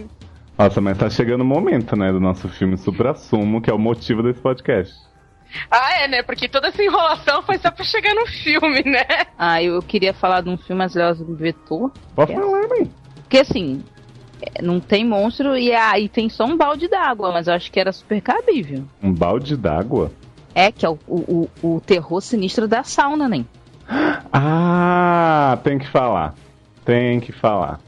Nossa, mas tá chegando o momento, né, do nosso filme Supra Sumo, que é o motivo desse podcast. Ah, é, né? Porque toda essa enrolação foi só pra chegar no filme, né? Ah, eu, queria falar de um filme As Leoas do Vetor. Pode falar, mãe. Porque assim, não tem monstro e aí tem só um balde d'água, mas eu acho que era super cabível. Um balde d'água? É, que é o, o, o, o terror sinistro da sauna, né? Ah, tem que falar. Tem que falar.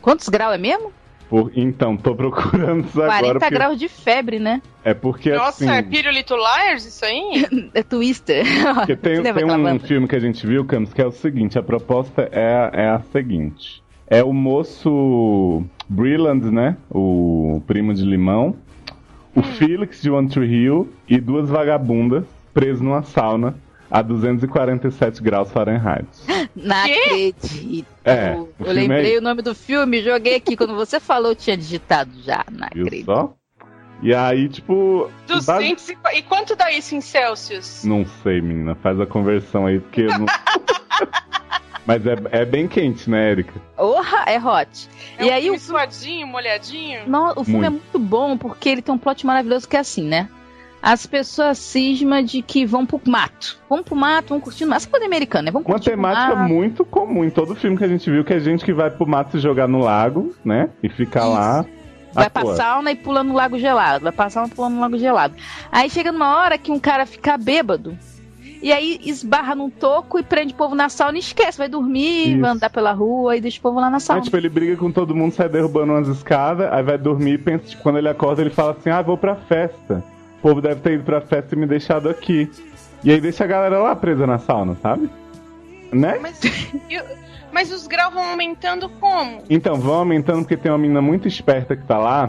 Quantos graus é mesmo? Por- então, tô procurando isso 40 agora. porque- graus de febre, né? É porque Nossa, assim. é Pirulito Liars isso aí? É Twister. Porque tem, tem um banda? filme que a gente viu, Campos, que é o seguinte: a proposta é, é a seguinte. É o moço Brilland, né? O primo de limão. O Felix de One Tree Hill e duas vagabundas presos numa sauna a 247 graus Fahrenheit. Não acredito. É, eu o eu filme lembrei é- o nome do filme, joguei aqui. Quando você falou, eu tinha digitado já. Não Viu acredito. só? E aí, tipo. base- 200 e... qu- e quanto dá isso em Celsius? Não sei, menina. Faz a conversão aí, porque eu não. Mas é, é bem quente, né, Erika? Orra, é hot. É e um aí filme o suadinho, molhadinho? Não, o filme é Muito. muito bom porque ele tem um plot maravilhoso que é assim, né? As pessoas cismam de que vão pro mato. Vão pro mato, vão curtindo. Essa coisa americana, né? Vão Uma temática mato. muito comum em todo filme que a gente viu, que é gente que vai pro mato se jogar no lago, né? E ficar lá. Vai à pra sauna e pula no lago gelado. Vai pra sauna e pula no lago gelado. Aí chega numa hora que um cara fica bêbado. E aí esbarra num toco e prende o povo na sauna e esquece. Vai dormir, Isso. vai andar pela rua e deixa o povo lá na Aí, sauna. tipo, ele briga com todo mundo, sai derrubando umas escadas, aí vai dormir e pensa, tipo, quando ele acorda, ele fala assim, ah, vou pra festa. O povo deve ter ido pra festa e me deixado aqui. E aí deixa a galera lá presa na sauna, sabe? Né? Mas, e- mas os graus vão aumentando como? Então, vão aumentando porque tem uma menina muito esperta que tá lá.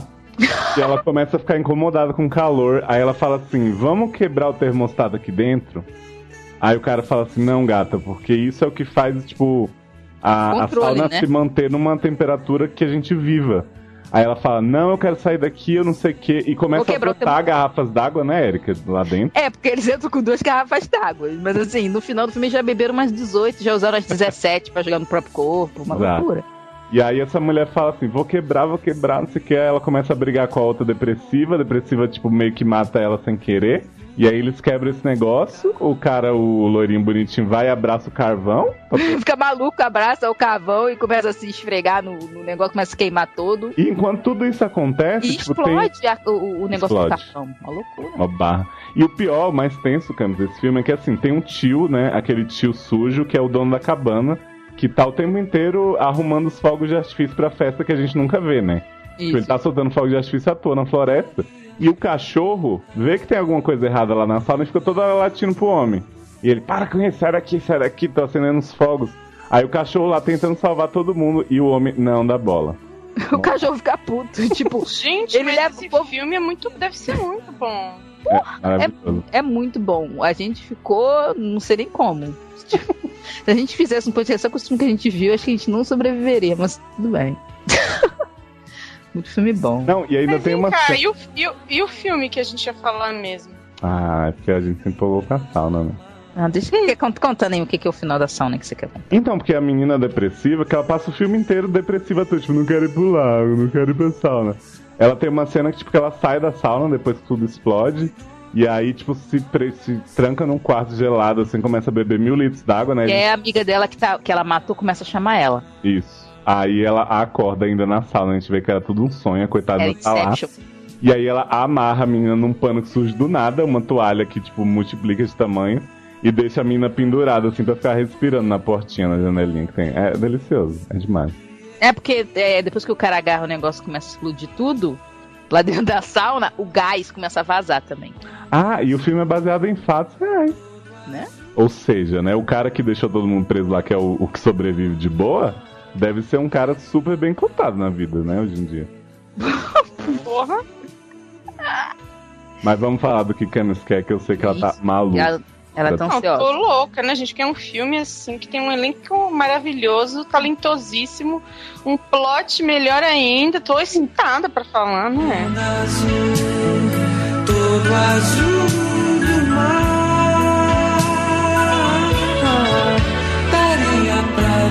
E ela começa a ficar incomodada com o calor. Aí ela fala assim: vamos quebrar o termostato aqui dentro? Aí o cara fala assim: não, gata, porque isso é o que faz, tipo, a, a Controle, sauna né? se manter numa temperatura que a gente viva. Aí ela fala: não, eu quero sair daqui, eu não sei o quê. E começa a botar garrafas d'água, né, Erika? Lá dentro. É, porque eles entram com duas garrafas d'água. Mas assim, no final do filme já beberam umas 18, já usaram as 17 pra jogar no próprio corpo. Uma Exato. loucura. E aí essa mulher fala assim, vou quebrar, vou quebrar, não sei o que. Aí ela começa a brigar com a outra depressiva. A depressiva, tipo, meio que mata ela sem querer. E aí eles quebram esse negócio. O cara, o loirinho bonitinho, vai e abraça o carvão. Fica maluco, abraça o cavão e começa a se esfregar no, no negócio, começa a queimar todo. E enquanto tudo isso acontece, E tipo, tem explode a- o, o negócio Explode. do carvão. Uma loucura. uma barra. E o pior, o mais tenso, Camis, desse filme é que assim, tem um tio, né? Aquele tio sujo, que é o dono da cabana, que tá o tempo inteiro arrumando os fogos de artifício pra festa que a gente nunca vê, né? Tipo, ele tá soltando fogo de artifício à toa na floresta. E o cachorro vê que tem alguma coisa errada lá na sauna e fica toda hora latindo pro homem. E ele, para com isso, sai daqui, sai daqui, tô acendendo os fogos. Aí o cachorro lá tentando salvar todo mundo e o homem não dá bola. O cachorro fica puto. Tipo, Gente, Ele mas leva esse o povo- filme é muito, deve ser muito bom. É maravilhoso. é muito bom. A gente ficou, não sei nem como. Se a gente fizesse um podcast só com o filme que a gente viu, acho que a gente não sobreviveria, mas tudo bem. Muito filme bom. Não, e ainda Mas tem vem uma. cá, cena- e o, e, o, e o filme que a gente ia falar mesmo? Ah, é porque a gente se empolgou com a sauna, né? Ah, deixa eu cont- contando aí o que, que é o final da sauna que você quer contar. Então, porque a menina depressiva, que ela passa o filme inteiro depressiva, tipo, não quero ir pro lago, não quero ir pra sauna. Ela tem uma cena que, tipo, que ela sai da sauna depois que tudo explode. E aí, tipo, se, pre- se tranca num quarto gelado, assim, começa a beber mil litros d'água, né? Que é a amiga dela que, tá, que ela matou, começa a chamar ela. Isso. Aí ela acorda ainda na sala, a gente vê que era tudo um sonho, a coitada É tá lá. E aí ela amarra a menina num pano que surge do nada, uma toalha que, tipo, multiplica de tamanho. E deixa a menina pendurada, assim, pra ficar respirando na portinha, na janelinha que tem. É delicioso, é demais. É porque é, depois que o cara agarra o negócio e começa a explodir tudo, lá dentro da sauna, o gás começa a vazar também. Ah, e o filme é baseado em fatos reais. Né? Ou seja, né, o cara que deixou todo mundo preso lá, que é o, o que sobrevive de boa, deve ser um cara super bem contado na vida, né, hoje em dia. Porra. Mas vamos falar do que Camis quer, que eu sei que ela tá maluca. Ela, ela tá Não, ansiosa. tô louca, né, gente? Que é um filme, assim, que tem um elenco maravilhoso, talentosíssimo, um plot melhor ainda. Tô excitada pra falar, né? Mundo azul, todo azul do mar.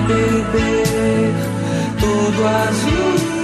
Beber todo azul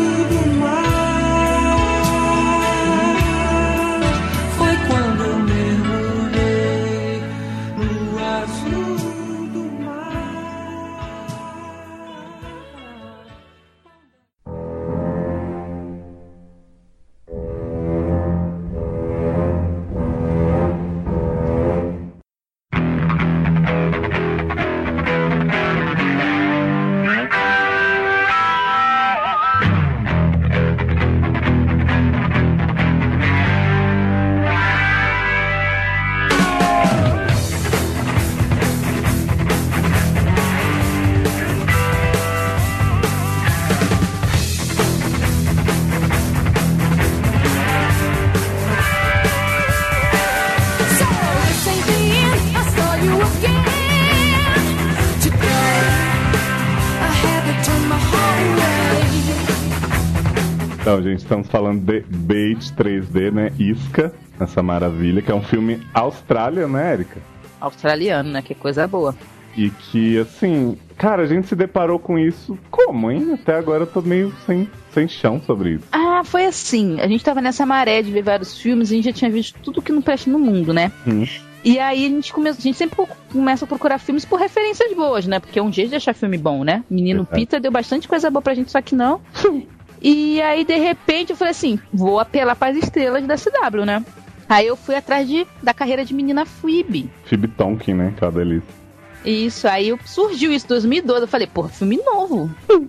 estamos falando de Bait 3D, né? Isca, essa maravilha, que é um filme Austrália, né, Erika? Australiano, né? Que coisa boa. E que, assim, cara, a gente se deparou com isso como, hein? Até agora eu tô meio sem, sem chão sobre isso. Ah, foi assim. A gente tava nessa maré de ver vários filmes e a gente já tinha visto tudo que não presta no mundo, né? Hum. E aí a gente começa, a gente sempre começa a procurar filmes por referências boas, né? Porque é um jeito de achar filme bom, né? Menino Verdade. Peter deu bastante coisa boa pra gente, só que não. e aí, de repente, eu falei assim: vou apelar pras estrelas da CW, né? Aí eu fui atrás de, da carreira de menina Phoebe. Phoebe Tonkin, né? Que é uma delícia. Isso, aí surgiu isso em 2012. Eu falei, porra, filme novo.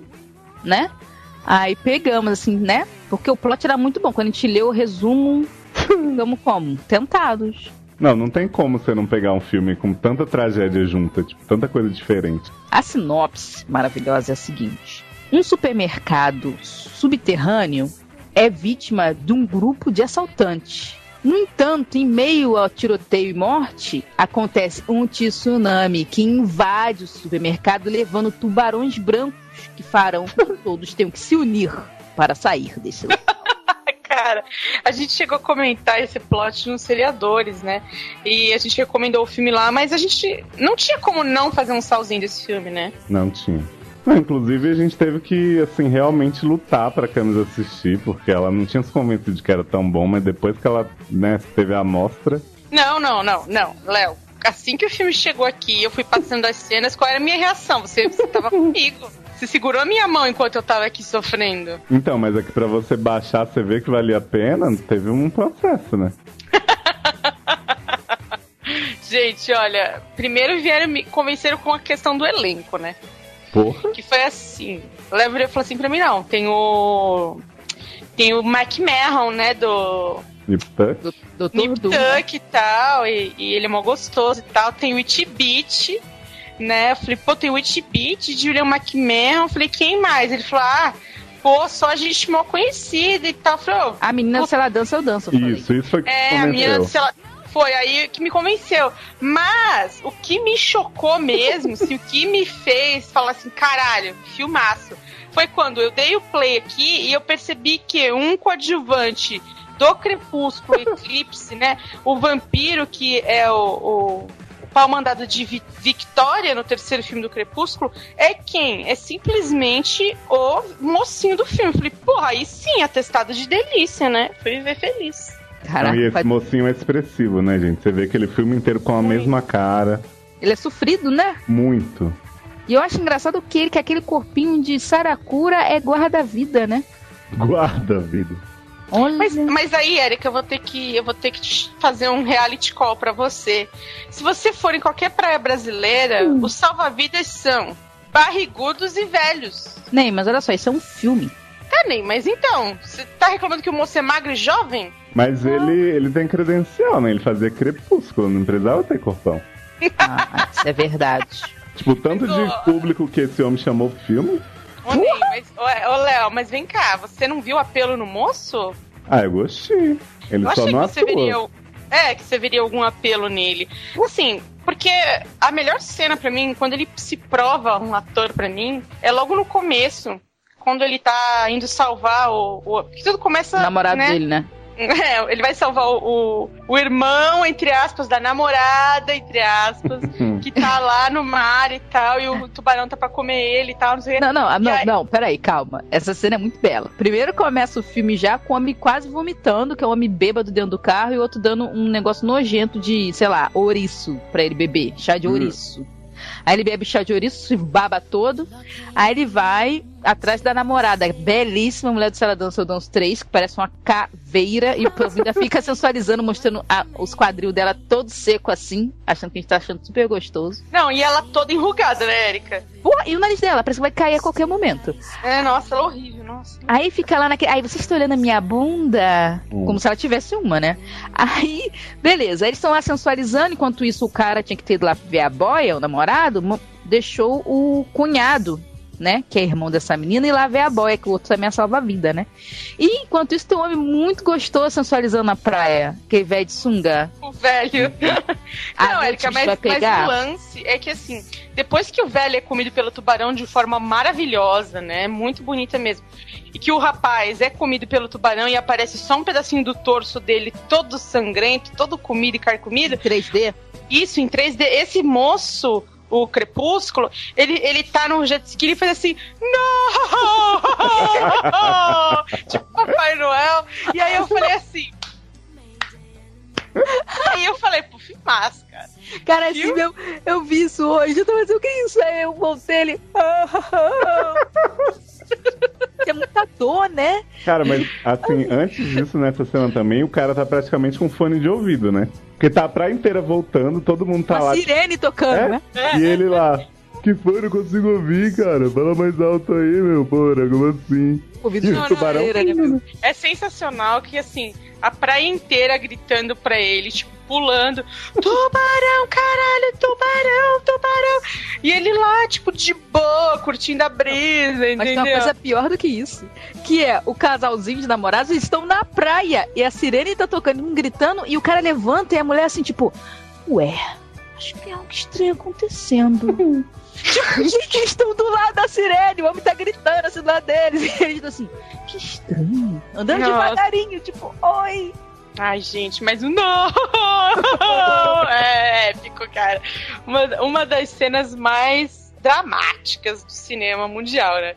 né? Aí pegamos, assim, né? Porque o plot era muito bom. Quando a gente leu o resumo, ficamos como? Tentados. Não, não tem como você não pegar um filme com tanta tragédia junta, tipo, tanta coisa diferente. A sinopse maravilhosa é a seguinte: um supermercado subterrâneo é vítima de um grupo de assaltantes. No entanto, em meio ao tiroteio e morte, acontece um tsunami que invade o supermercado, levando tubarões brancos que farão que todos tenham que se unir para sair desse lugar. Cara, a gente chegou a comentar esse plot nos seriadores, né? E a gente recomendou o filme lá, mas a gente não tinha como não fazer um salzinho desse filme, né? Não tinha. Não, inclusive a gente teve que, assim, realmente lutar pra Camis assistir, porque ela não tinha se convencido de que era tão bom, mas depois que ela, né, teve a amostra. Não, não, não, não, Léo. Assim que o filme chegou aqui, eu fui passando as cenas, qual era a minha reação? Você, você tava comigo. Você segurou a minha mão enquanto eu tava aqui sofrendo. Então, mas é que pra você baixar, você ver que valia a pena, teve um processo, né? Gente, olha, primeiro vieram me convenceram com a questão do elenco, né? Porra. Que foi assim. Virou e falou assim pra mim, não, tem o. Tem o Mike Mahon, né, do Nip Tuck? Do- Nip Doom. Tuck e tal, e, e ele é mó gostoso e tal. Tem o It Beat, né? Eu falei, pô, tem o It Beat, Julian McMahon. Eu falei, quem mais? Ele falou, ah, pô, só a gente mal conhecida e tal. Eu falei, ô, A menina, se ela dança, eu danço. eu falei. Isso, isso foi que É, a convenceu. sei lá, foi aí que me convenceu. Mas o que me chocou mesmo, assim, o que me fez falar assim, caralho, filmaço, foi quando eu dei o play aqui e eu percebi que um coadjuvante do Crepúsculo Eclipse, né? O vampiro que é o, o pau mandado de Vi- no terceiro filme do Crepúsculo é quem? É simplesmente o mocinho do filme. Falei, porra, aí sim, atestado de delícia, né? Fui ver feliz. Caraca, e esse faz- mocinho é expressivo, né, gente? Você vê aquele filme inteiro com a mesma cara. ele é sofrido, né? Muito. E eu acho engraçado que ele, que aquele corpinho de Saracura é guarda-vida, né? Guarda, vida. Olha. Mas, mas aí, Erika, eu vou ter que eu vou ter que te fazer um reality call pra você. Se você for em qualquer praia brasileira, os salva-vidas são barrigudos e velhos. Nem, mas olha só, isso é um filme. Tá, nem, mas então, você tá reclamando que o moço é magro e jovem? Mas ele, ele tem credencial, né? Ele fazia crepúsculo, não precisava ter corpão. Ah, isso é verdade. Tipo, o tanto de público que esse homem chamou pro filme. Ô, Ney, mas, ô, ô, Léo, mas vem cá, você não viu apelo no moço? Ah, eu gostei. Ele Eu só achei que não você atua. veria. É, que você veria algum apelo nele. Assim, porque a melhor cena pra mim, quando ele se prova um ator pra mim, é logo no começo. Quando ele tá indo salvar o. o que tudo começa. O namorado né? dele, né? É, ele vai salvar o, o, o irmão, entre aspas, da namorada, entre aspas, que tá lá no mar e tal, e o tubarão tá pra comer ele e tal, não sei. Não, não, não, aí- não, peraí, calma. Essa cena é muito bela. Primeiro começa o filme já com o homem quase vomitando, que é o homem bêbado dentro do carro, e o outro dando um negócio nojento de, sei lá, ouriço pra ele beber, chá de Hum. ouriço. Aí ele bebe chá de ouriço, se baba todo. Aí ele vai atrás da namorada, belíssima mulher do Celadão Soldãos 3, que parece uma caveira, e o povo ainda fica sensualizando, mostrando a- os quadril dela todo seco assim, achando que a gente tá achando super gostoso. Não, e ela toda enrugada, né, Erika? Porra, e o nariz dela, parece que vai cair a qualquer momento. É, nossa, ela é horrível, nossa. Aí fica lá naquele. Aí vocês estão olhando a minha bunda? Hum. Como se ela tivesse uma, né? Aí, beleza. Aí eles estão lá sensualizando, enquanto isso o cara tinha que ter ido lá ver a boia, o namorado, mo- deixou o cunhado, né? Que é irmão dessa menina, ir lá ver a boia, que o outro também é salva-vida, né? E enquanto isso tem um homem muito gostoso sensualizando na praia, que é velho de sunga. O velho. A Não, a gente mas, mas o lance é que assim, depois que o velho é comido pelo tubarão de forma maravilhosa, né? Muito bonita mesmo. E que o rapaz é comido pelo tubarão e aparece só um pedacinho do torso dele, todo sangrento, todo comido e carcomido. 3D. Isso, em 3D. Esse moço, o Crepúsculo, ele, ele tá num jet ski e faz assim, não! tipo Papai Noel. E aí eu falei assim. Aí eu falei, pô, filmaço, cara. Cara, assim, meu, eu vi isso hoje. Eu tava assim, o que é isso? Aí eu voltei ele. é muita dor, né? Cara, mas assim, antes disso, nessa cena também, o cara tá praticamente com fone de ouvido, né? Porque tá a praia inteira voltando, todo mundo tá Uma lá. sirene tocando, É? né? E ele lá. Que foi? Não consigo ouvir, cara. Fala mais alto aí, meu, porra. Como assim? Ouvido de tubarão? né, meu? É sensacional que, assim, a praia inteira gritando pra ele, tipo, pulando: Tubarão, caralho, tubarão, tubarão. E ele lá, tipo, de boa, curtindo a brisa, Mas tem uma entendeu? coisa pior do que isso. Que é, o casalzinho de namorados estão na praia. E a sirene tá tocando, um gritando. E o cara levanta e a mulher assim, tipo... Ué, acho que tem algo estranho acontecendo. tipo, gente, eles estão do lado da sirene. O homem tá gritando assim do lado deles. E eles estão assim, que estranho. Andando Nossa. devagarinho, tipo, oi. Ai, gente, mas o não! é épico, cara. Uma, uma das cenas mais dramáticas do cinema mundial, né?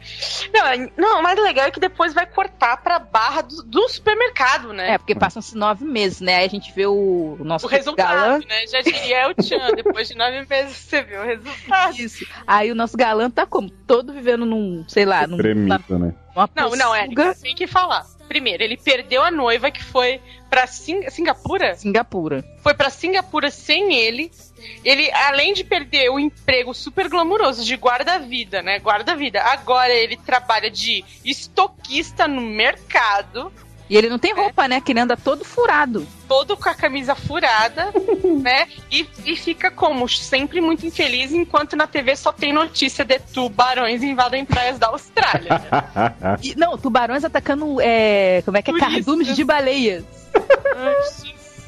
Não, não, o mais legal é que depois vai cortar pra barra do, do supermercado, né? É, porque passam-se nove meses, né? Aí a gente vê o, o nosso o resultado, galã. né? Já diria o Tchan, depois de nove meses você vê o resultado. Isso. Aí o nosso galã tá como? Todo vivendo num, sei lá, num, na, Premissa, né? numa Não, não, é, tem que falar. Primeiro, ele perdeu a noiva que foi pra Sing Singapura? Singapura. Foi pra Singapura sem ele. Ele, além de perder o emprego super glamuroso de guarda-vida, né? Guarda-vida. Agora ele trabalha de estoquista no mercado. E ele não tem roupa, né? Que ele anda todo furado. todo com a camisa furada, né? E, e fica como? Sempre muito infeliz, enquanto na TV só tem notícia de tubarões invadem praias da Austrália. E, não, tubarões atacando. É, como é que é? Cardumes de baleias.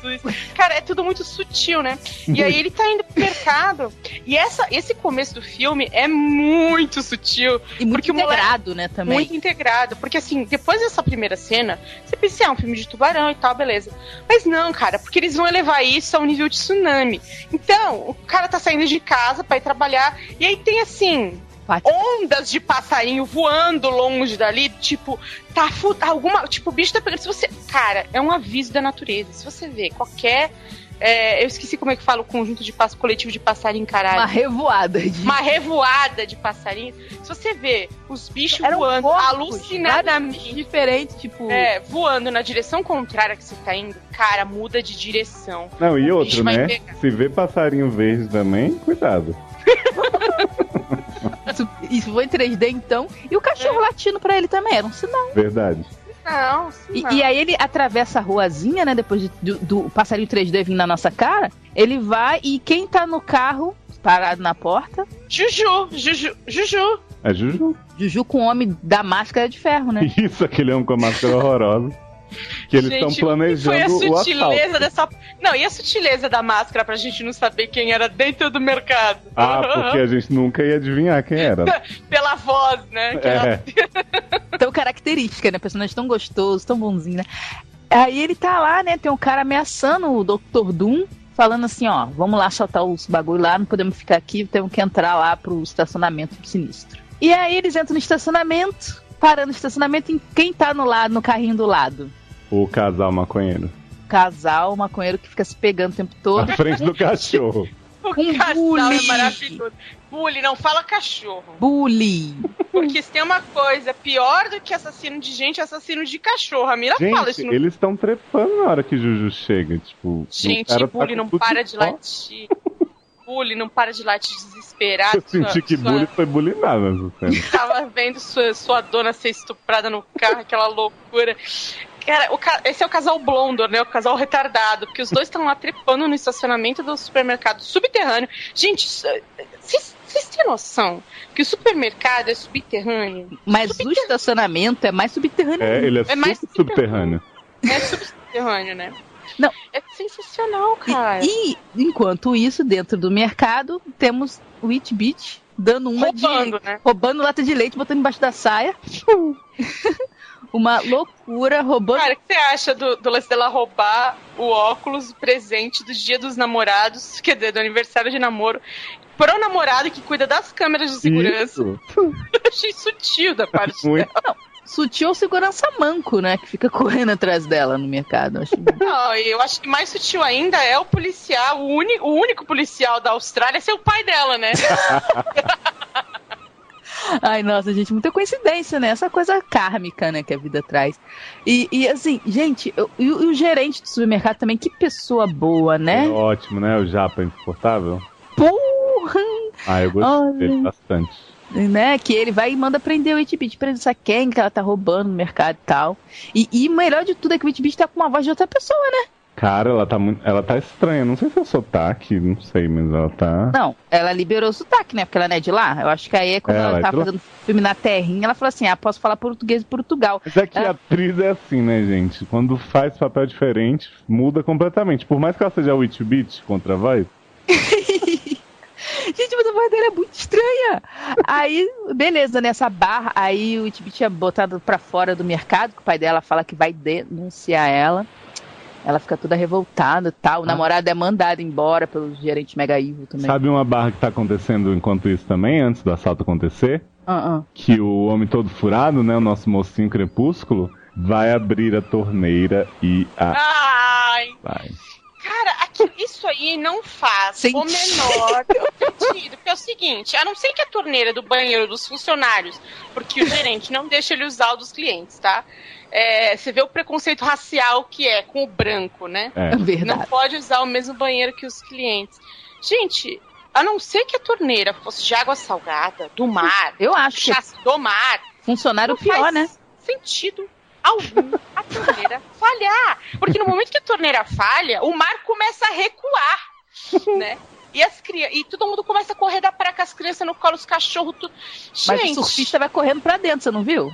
Jesus. Cara, é tudo muito sutil, né? E aí ele tá indo pro mercado. E essa, esse começo do filme é muito sutil. E muito Porque o moleque- integrado, né? Também. Muito integrado. Porque assim, depois dessa primeira cena, você pensa, ah, é um filme de tubarão e tal, beleza. Mas não, cara, porque eles vão elevar isso ao nível de tsunami. Então, o cara tá saindo de casa pra ir trabalhar. E aí tem assim. Ondas de passarinho voando longe dali, tipo, tá alguma. Tipo, o bicho tá pegando. Se você. Cara, é um aviso da natureza. Se você vê qualquer. é, eu esqueci como é que fala o conjunto de passo coletivo de passarinho, caralho Uma revoada de. uma revoada de passarinhos. Se você vê os bichos Eram voando corpos, alucinadamente, Diferente, tipo. é, voando na direção contrária que você tá indo, cara, muda de direção. Não, e O outro, né? Se vê passarinho verde também, cuidado. Isso, isso foi em 3D então. E o cachorro latindo pra ele também, era um sinal. Verdade. Não, E, não. e aí ele atravessa a ruazinha, né? Depois de- do, do passarinho 3D vir na nossa cara. Ele vai e quem tá no carro, parado na porta, Juju, Juju, Juju. É Juju. Juju com o homem da máscara de ferro, né? Isso, aquele homem com a máscara horrorosa. Que eles estão planejando Foi a o sutileza assalto. dessa. Não, e a sutileza da máscara pra gente não saber quem era dentro do mercado? Ah, porque a gente nunca ia adivinhar quem era. Pela voz, né? Era- É, Tão característica, né? Personagem tão gostoso, tão bonzinho, né? Aí ele tá lá, né? Tem um cara ameaçando o Dr. Doom, falando assim, ó, vamos lá soltar os bagulho lá, não podemos ficar aqui, temos que entrar lá pro estacionamento sinistro. E aí eles entram no estacionamento, parando no estacionamento, e quem tá no lado, no carrinho do lado? O casal maconheiro. Casal, maconheiro que fica se pegando o tempo todo. Na frente do cachorro. O Um casal é bully. maravilhoso. Bully, não fala cachorro. Bully. Porque se tem uma coisa pior do que assassino de gente, é assassino de cachorro. A Mira fala isso Gente, no eles estão trepando na hora que Juju chega. Tipo, Gente, tá bully com não para de latir. bully não para de latir desesperado. Eu senti que bully foi cena. Tava vendo sua, sua dona ser estuprada no carro, aquela loucura. Cara, o ca- esse é o casal Blondor, né? O casal retardado, porque os dois estão lá trepando no estacionamento do supermercado subterrâneo. Gente, vocês vocês têm noção que o supermercado é subterrâneo? Mas o estacionamento é mais subterrâneo. É, ele é, É mais super subterrâneo. É subterrâneo, né? Não. É sensacional, cara. E, e, enquanto isso, dentro do mercado, temos o It Beat dando uma Roubando, de. né? roubando lata de leite, botando embaixo da saia. uma loucura, roubando. Cara, o que você acha do, do lance dela roubar o óculos presente do dia dos namorados, quer dizer, do aniversário de namoro, pro namorado que cuida das câmeras de segurança? Isso. Eu achei sutil da parte Muito. dela. Sutil ou segurança manco, né? Que fica correndo atrás dela no mercado. Eu acho- Não, eu acho que mais sutil ainda é o policial, o, uni, o único policial da Austrália ser o pai dela, né? Ai, nossa, gente, muita coincidência, né? Essa coisa kármica, né, que a vida traz. E, e, assim, gente, eu- e, o- gerente do supermercado também, que pessoa boa, É né? ótimo, né? O Japa insuportável. Porra! Ah, eu gostei Olha. bastante. né? Que ele vai e manda prender o Itbit, prender essa quem que ela tá roubando no mercado e tal. E, e o melhor de tudo é que o Itbit tá com uma voz de outra pessoa, né? Cara, ela tá muito. Ela tá estranha. Não sei se é sotaque, não sei, mas ela tá. Não, ela liberou o sotaque, né? Porque ela não é de lá. Eu acho que aí é quando É, ela ela é tá fazendo filme na terrinha, ela falou assim: ah, posso falar português de Portugal. Mas é que É. a atriz é assim, né, gente? Quando faz papel diferente, muda completamente. Por mais que ela seja Witch Beat contra a voz, Gente, mas a voz dela é muito estranha. Aí, beleza, nessa barra, aí o Itbit é botado pra fora do mercado, que o pai dela fala que vai denunciar ela. Ela fica toda revoltada e tal. O Ah. namorado é mandado embora pelo gerente mega evil também. sabe uma barra que tá acontecendo enquanto isso também, antes do assalto acontecer? Ah, ah. Que o homem todo furado, né, o nosso mocinho crepúsculo, vai abrir a torneira e a. Ai, Vai. cara, aqui- isso aí não faz o menor sentido. Porque é o seguinte, a não ser que a torneira do banheiro dos funcionários, porque o gerente não deixa ele usar o dos clientes, tá? É, você vê o preconceito racial que é com o branco, né? É. Verdade. Não pode usar o mesmo banheiro que os clientes. Gente, a não ser que a torneira fosse de água salgada, do mar, Eu acho do mar, funcionário não pior, faz né? sentido algum. A torneira falhar. Porque no momento que a torneira falha, o mar começa a recuar, né? E, as cria... e todo mundo começa a correr da praia com as crianças no colo, os cachorros, tudo. Mas Gente, o surfista vai correndo pra dentro, você não viu?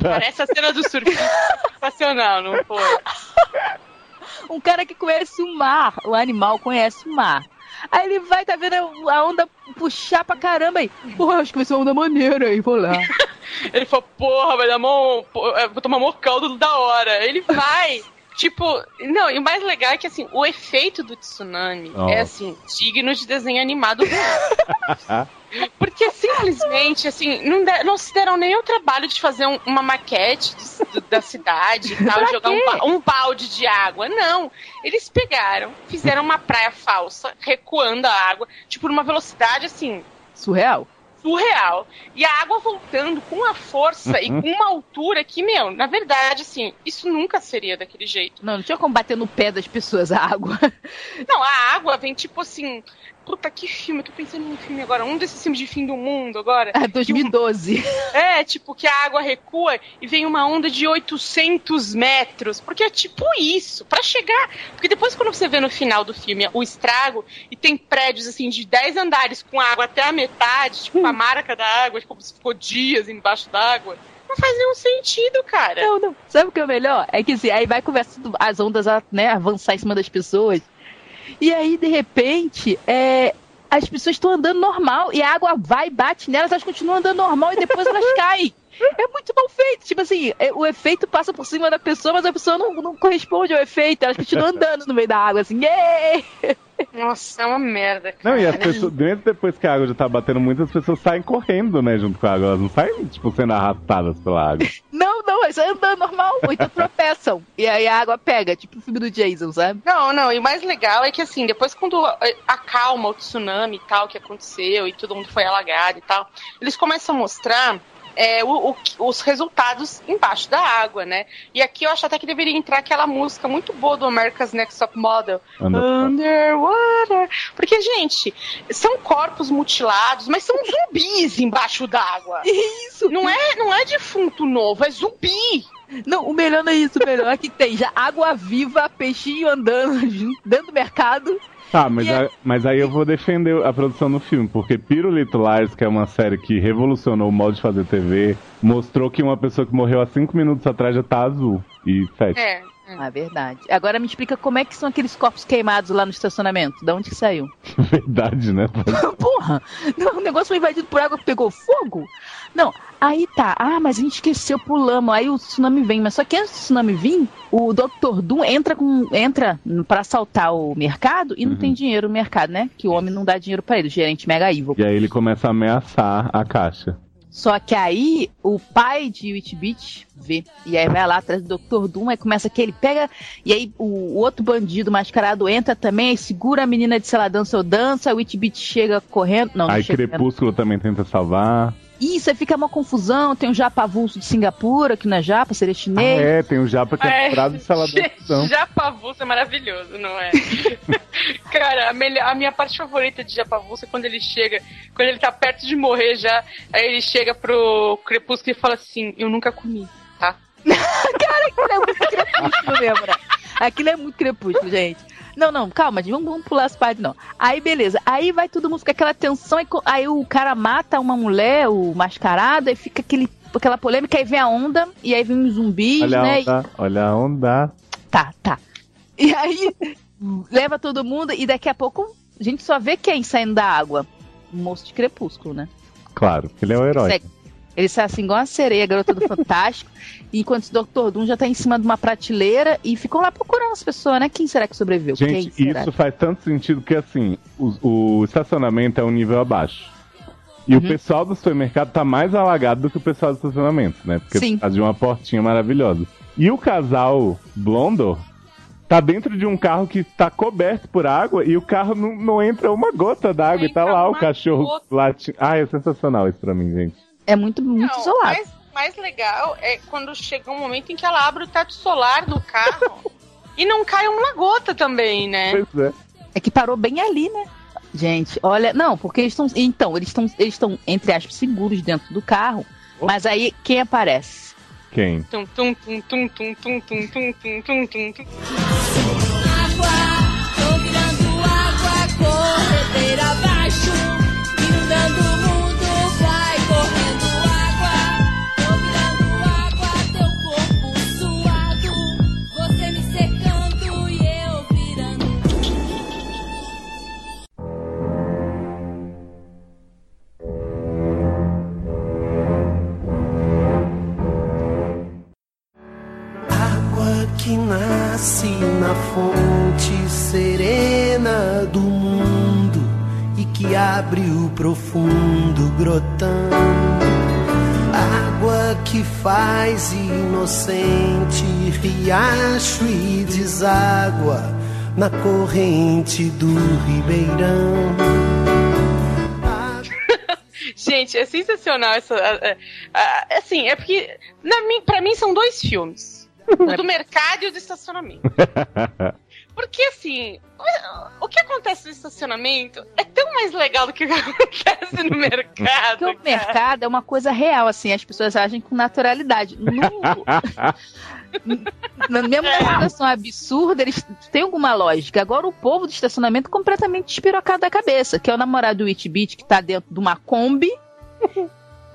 parece a cena do surfista sensacional, não foi? Um cara que conhece o mar, o animal conhece o mar. Aí ele vai, tá vendo a onda puxar pra caramba aí. Porra, acho que vai ser uma onda maneira aí, vou lá. Ele falou, porra, vai dar pô, é, Vou tomar mó caldo da hora. Ele vai. Tipo, não, e o mais legal é que assim, o efeito do tsunami Oh. é assim, digno de desenho animado. Porque simplesmente, assim, não, de- não se deram nem o trabalho de fazer um- uma maquete de- da cidade e tal, jogar um, um balde de água. Não. Eles pegaram, fizeram uma praia falsa, recuando a água, tipo, numa velocidade assim, Surreal. Surreal. E a água voltando com uma força e com uma altura que, meu, na verdade, assim, isso nunca seria daquele jeito. Não, não tinha como bater no pé das pessoas a água. Não, a água vem tipo assim. Puta, que filme? Eu tô pensando num filme agora. Um desses filmes de fim do mundo agora. Ah, 2012. É, tipo, que a água recua e vem uma onda de 800 metros. Porque é tipo isso, pra chegar. Porque depois, quando você vê no final do filme o estrago e tem prédios assim de 10 andares com água até a metade, tipo, a marca da água, tipo, você ficou dias embaixo d'água. Não faz nenhum sentido, cara. Não, não. Sabe o que é o melhor? É que assim, aí vai conversando as ondas a né, avançar em cima das pessoas. E aí, de repente, é, as pessoas estão andando normal e a água vai, bate nelas, elas continuam andando normal e depois elas caem. É muito mal feito. Tipo assim, é- o efeito passa por cima da pessoa, mas a pessoa não, não corresponde ao efeito. Elas continuam andando no meio da água, assim. "Yay!" Nossa, é uma merda. Cara. Não, e as pessoas, mesmo depois que a água já tá batendo muito, as pessoas saem correndo, né, junto com a água. Elas não saem, tipo, sendo arrastadas pela água. Não, não, elas andam normal, ou então tropeçam. E aí a água pega, tipo o filme do Jason, sabe? Não, não, e o mais legal é que assim, depois quando acalma o tsunami e tal que aconteceu e todo mundo foi alagado e tal, eles começam a mostrar é, o- o- os resultados embaixo da água, né? E aqui eu acho até que deveria entrar aquela música muito boa do America's Next Top Model, Underwater. Porque, gente, são corpos mutilados, mas são zumbis embaixo d'água. Isso! Não é, não é defunto novo, é zumbi. Não, o melhor não é isso, o melhor é que tem já água viva, peixinho andando dentro do mercado. Tá, mas, a- mas aí eu vou defender a produção do filme, porque Pirulito Liars, que é uma série que revolucionou o modo de fazer TV, mostrou que uma pessoa que morreu há cinco minutos atrás já tá azul. E fecha. É. Ah, verdade. Agora me explica como é que são aqueles corpos queimados lá no estacionamento. Da onde que saiu? Verdade, né? Porra! Não, o negócio foi invadido por água que pegou fogo? Não, aí tá. Ah, mas a gente esqueceu, pulamos. Aí o tsunami vem. Mas só que antes do tsunami vir, o Dr. Doom entra com entra pra assaltar o mercado e não Uhum. tem dinheiro no mercado, né? Que o homem não dá dinheiro pra ele, o gerente mega evil. E aí ele começa a ameaçar a caixa. Só que aí o pai de Witbit vê. E aí vai lá atrás do Dr. Doom, aí começa que ele pega. E aí o, outro bandido mascarado entra também, aí segura a menina de se ela dança ou dança, o Witbit chega correndo. Não, não aí chega Crepúsculo também tenta salvar. Isso, aí fica uma confusão. Tem o Japa avulso de Singapura, que não é Japa, seria Ah, chinês. é, tem o Japa que é É. comprado de saladão. Japavulso é maravilhoso, não é? Cara, a, melhor- a minha parte favorita de Japavulso é quando ele chega, quando ele tá perto de morrer já, aí ele chega pro Crepúsculo e fala assim, eu nunca comi, tá? Aquilo é muito crepúsculo mesmo, né? Aquilo é muito crepúsculo, gente. Não, não, calma, vamos, vamos pular as partes, não. Aí, beleza. Aí vai todo mundo fica aquela tensão, e co- aí o cara mata uma mulher, o mascarado, aí fica aquele, aquela polêmica, aí vem a onda, e aí vem os zumbis, Olha a né? onda, olha a onda. Tá, tá. E aí leva todo mundo e daqui a pouco a gente só vê quem saindo da água. O moço de crepúsculo, né? Claro, ele é o herói. Segue. Ele sai assim igual uma sereia, garota do Fantástico. enquanto o Dr. Doom já tá em cima de uma prateleira e ficam lá procurando as pessoas, né? Quem será que sobreviveu? Gente, Quem será? isso faz tanto sentido que assim, o, o estacionamento é um nível abaixo. E Uhum. o pessoal do supermercado tá mais alagado do que o pessoal do estacionamento, né? Porque Sim. causa de uma portinha maravilhosa. E o casal Blondo tá dentro de um carro que tá coberto por água e o carro não, não entra uma gota d'água e tá lá o cachorro gota. latindo. Ah, é sensacional isso pra mim, gente. É muito, muito Não, isolado. mais, mais legal é quando chega um momento em que ela abre o teto solar do carro e não cai uma gota também, né? Pois é. É que parou bem ali, né? Gente, olha, não, porque eles estão, então, eles estão, eles estão entre aspas seguros dentro do carro, Oh. mas aí quem aparece? Quem? Tum, tum, tum, tum, tum, tum, tum, tum, tum, tum, tum, tum. Que nasce na fonte serena do mundo e que abre o profundo grotando. Água que faz inocente riacho e deságua na corrente do ribeirão. Gente, é sensacional essa. assim, é porque pra mim são dois filmes. O do mercado e o do estacionamento. Porque assim, o, que acontece no estacionamento é tão mais legal do que o que acontece no mercado. Porque o cara. mercado é uma coisa real, assim, as pessoas agem com naturalidade. No, mesmo numa situação absurda, eles têm alguma lógica. Agora, o povo do estacionamento completamente despirocado da cabeça, que é o namorado do It Beat, que tá dentro de uma Kombi,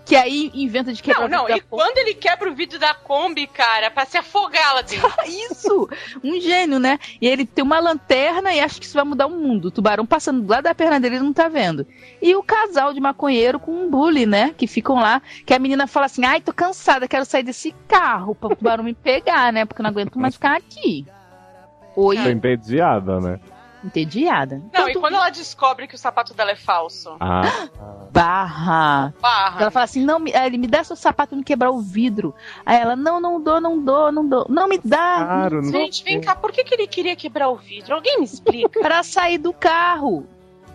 que aí inventa de quebrar Não, o não, vidro e da Kombi. quando ele quebra o vidro da Kombi, cara, pra se afogar lá dentro. Isso! Um gênio, né? E ele tem uma lanterna e acha que isso vai mudar o mundo. O tubarão passando do lado da perna dele ele não tá vendo. E o casal de maconheiro com um bully, né? Que ficam lá. Que a menina fala assim: ai, tô cansada, quero sair desse carro pra o tubarão me pegar, né? Porque eu não aguento mais ficar aqui. Oi, Tô entediada, né? Entediada. Não, e quando ela descobre que o sapato dela é falso? Ah, Barra. Barra. Ela fala assim: não, ele me dá seu sapato pra me quebrar o vidro. Aí ela: não, não dou, não dou, não dou. Não me dá. claro, não Gente, vem cá, por que, que ele queria quebrar o vidro? Alguém me explica? Pra sair do carro.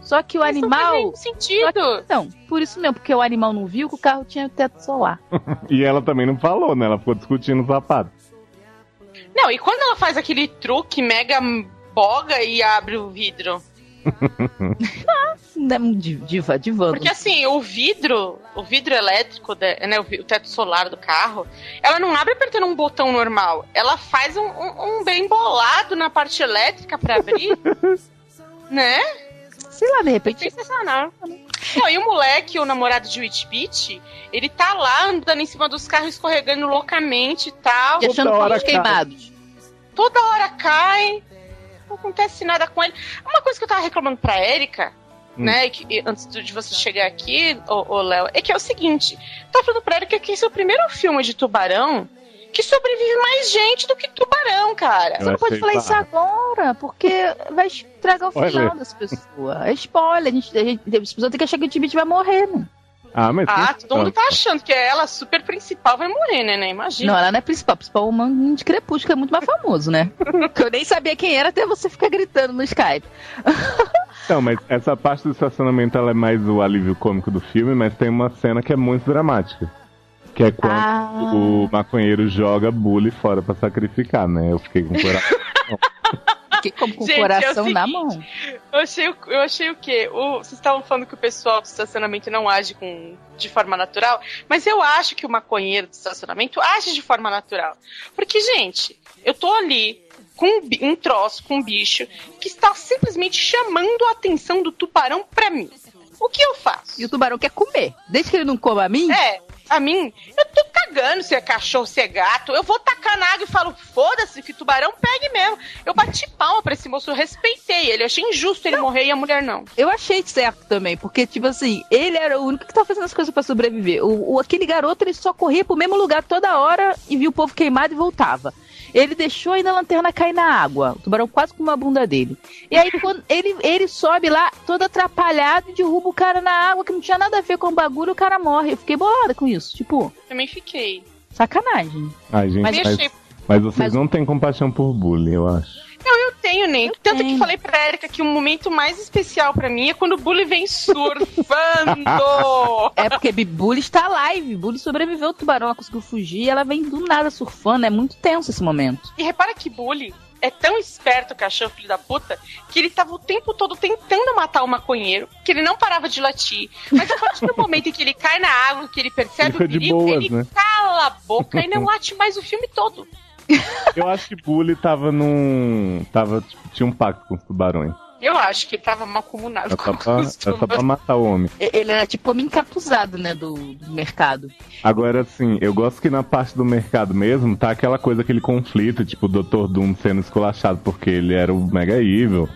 Só que o Isso Não faz animal. nenhum sentido. Não, por isso mesmo, porque o animal não viu que o carro tinha teto solar. E ela também não falou, né? Ela ficou discutindo o sapato. Não, e quando ela faz aquele truque mega boga e abre o vidro? De- Diva, divando. Porque assim, o vidro, o vidro elétrico, né, o, teto solar do carro, ela não abre apertando um botão normal. Ela faz um, um- um bem bolado na parte elétrica pra abrir. né? Sei lá, de repente. Sensacional. Não, e o moleque, o namorado de Witch Beach, ele tá lá andando em cima dos carros, escorregando loucamente e tal. Hora fogos queimados. Toda hora cai. Não acontece nada com ele. Uma coisa que eu tava reclamando pra Erika, Hum. né, e que, e antes de você chegar aqui, ô, Léo, é que é o seguinte: tava falando pra Erika que esse é o primeiro filme de tubarão que sobrevive mais gente do que tubarão, cara. Eu Você não pode falar isso agora, porque vai estragar o final das pessoas. É spoiler. A gente, a gente, as pessoas têm que achar que o Tibit vai morrer, né? Ah, mas. Ah, todo mundo tá achando que ela, super principal, vai morrer, né? né? Imagina. Não, ela não é principal. Principal é o Mangue de Crepúsculo, que é muito mais famoso, né? que eu nem sabia quem era até você ficar gritando no Skype. Não, mas essa parte do estacionamento ela é mais o alívio cômico do filme, mas tem uma cena que é muito dramática. Que é quando Ah. o maconheiro joga bully fora pra sacrificar, né? Eu fiquei com o coração. Fiquei como com o Gente, é o coração na mão. Eu achei, o- eu achei o quê? O, vocês estavam falando que o pessoal do estacionamento não age com, de forma natural, mas eu acho que o maconheiro do estacionamento age de forma natural. Porque, gente, eu tô ali com um, um troço, com um bicho, que está simplesmente chamando a atenção do tubarão pra mim. O que eu faço? E o tubarão quer comer. Desde que ele não coma a mim, É, a mim, eu cagando se é cachorro, se é gato. Eu vou tacar na água e falo, foda-se, que tubarão pegue mesmo. Eu bati palma pra esse moço, eu respeitei ele. Eu achei injusto ele morrer e a mulher não. eu achei certo também. Porque, tipo assim, ele era o único que tava fazendo as coisas pra sobreviver. O, o- aquele garoto, ele só corria pro mesmo lugar toda hora e via o povo queimado e voltava. Ele deixou ainda a lanterna cair na água. O tubarão quase com uma bunda dele. E aí, quando ele, ele sobe lá, todo atrapalhado, e derruba o cara na água, que não tinha nada a ver com o bagulho, o cara morre. Eu fiquei bolada com isso. Tipo, Também fiquei. sacanagem. Ai, gente, Mas mas, mas vocês mas- não têm compaixão por bullying, eu acho. Não, eu tenho, nem. Tanto que tenho. falei pra Erika que o momento mais especial pra mim é quando o Bully vem surfando. É porque Bully está live. Bully sobreviveu ao tubarão, ela conseguiu fugir. Ela vem do nada surfando. É muito tenso esse momento. e repara que Bully é tão esperto, o cachorro filho da puta, que ele tava o tempo todo tentando matar o maconheiro, que ele não parava de latir. Mas a partir do momento em que ele cai na água, que ele percebe Fica o de perigo, boas, ele né? cala a boca e não late mais o filme todo. Eu acho que Bully tava num. Tava, tipo, tinha um pacto com os tubarões. Eu acho que ele tava mancomunado É com só pra, é pra matar o homem. Ele era tipo homem encapuzado, né, do, do mercado. Agora, assim, eu gosto que na parte do mercado mesmo tá aquela coisa, aquele conflito, tipo, o Dr. Doom sendo esculachado porque ele era o Mega Evil.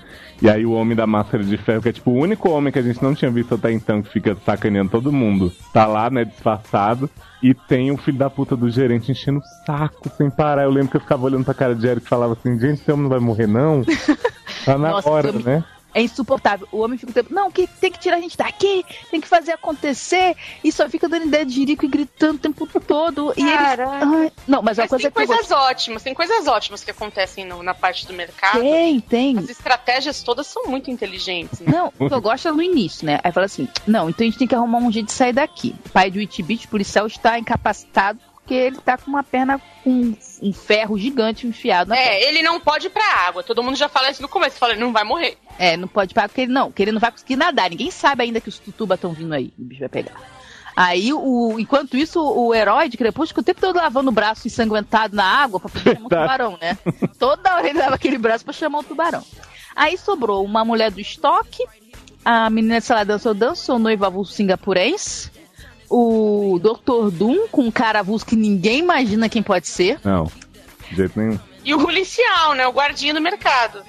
E aí o homem da máscara de ferro, que é tipo o único homem que a gente não tinha visto até então, que fica sacaneando todo mundo, tá lá, né, disfarçado. E tem o filho da puta do gerente enchendo o saco sem parar. Eu lembro que eu ficava olhando pra cara de Eric e falava assim, gente, esse homem não vai morrer, não? Tá na Nossa, hora, homem- né? É insuportável. O homem fica o tempo, não, que tem que tirar a gente daqui, tem que fazer acontecer. E só fica dando ideia de jirico e gritando o tempo todo. E ele. Não, mas, a Mas coisa tem que coisas ótimas, tem coisas ótimas que acontecem no- na parte do mercado. Tem, tem. As estratégias todas são muito inteligentes. Né? Não, o que eu gosto é no início, né? Aí fala assim: não, então a gente tem que arrumar um jeito de sair daqui. O pai do Itbit, policial, está incapacitado porque ele tá com uma perna com um ferro gigante enfiado na perna. É, ele não pode ir pra água. Todo mundo já fala isso no começo. Fala, ele não vai morrer. É, não pode parar porque ele não, porque ele não vai conseguir nadar. Ninguém sabe ainda que os tutuba estão vindo aí. O bicho vai pegar. Aí, o, enquanto isso, o herói de Crepúsculo o tempo todo lavando o braço ensanguentado na água pra poder chamar o tubarão, né? Toda hora ele lava aquele braço pra chamar o tubarão. Aí sobrou uma mulher do estoque, a menina, sei lá, dançou, dançou, noivo avulso singapurense, o Dr. Doom com um cara avulso que ninguém imagina quem pode ser, Não, de jeito nenhum. E o policial, né? O guardinha do mercado.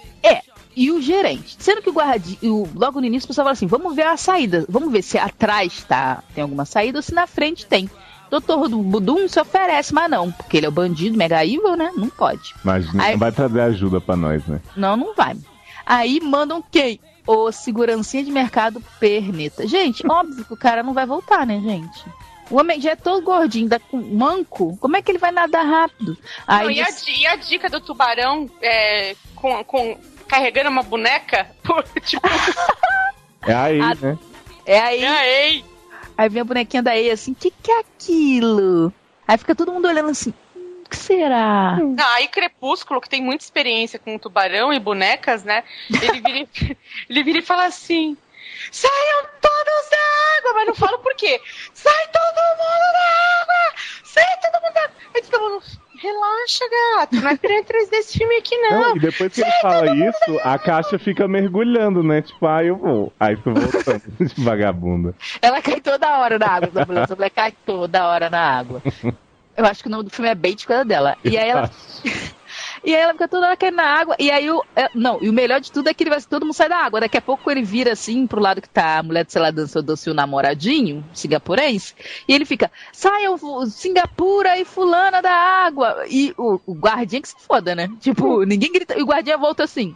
e o gerente. Sendo que o guardi, o, logo no início o pessoal fala assim: vamos ver a saída, vamos ver se atrás tá, tem alguma saída ou se na frente tem. Doutor Budum se oferece, mas não, porque ele é o bandido mega evil, né? Não pode. Mas Aí- não vai trazer ajuda pra nós, né? Não, não vai. Aí mandam quem? O segurancinha de mercado perneta. Gente, óbvio que o cara não vai voltar, né, gente? O homem já é todo gordinho, dá com manco. Como é que ele vai nadar rápido? Aí Não, e, a, e a dica do tubarão é, com, com- carregando uma boneca? Tipo, É aí, Ah, né? é aí. ei, Aí vem a bonequinha da Ei assim, o que, que é aquilo? Aí fica todo mundo olhando assim, "Hum, o que será? Não, aí Crepúsculo, que tem muita experiência com tubarão e bonecas, né? Ele vira, e- ele vira e fala assim: saiam todos da água! Mas não fala por quê. Sai todo mundo da água! Sai todo mundo da água! Aí todo mundo, relaxa, gato, não é criança 3 desse filme aqui, não. Não, e depois que ele fala isso, a caixa fica mergulhando, né? Tipo, ah, eu vou. Aí tu voltando, de vagabunda. Ela cai toda hora na água, essa mulher cai toda hora na água. Eu acho que o nome do filme é Bait coisa dela. E aí ela. E aí ela fica toda hora caindo na água. E aí o. é, não, e o melhor de tudo é que ele vai, todo mundo sai da água. Daqui a pouco ele vira assim pro lado que tá a mulher de sei lá dançou doce o namoradinho, singapurense. E ele fica, saiam Singapura e fulana da água. E o, o guardinha que se foda, né? Tipo, ninguém grita. E o guardinha volta assim.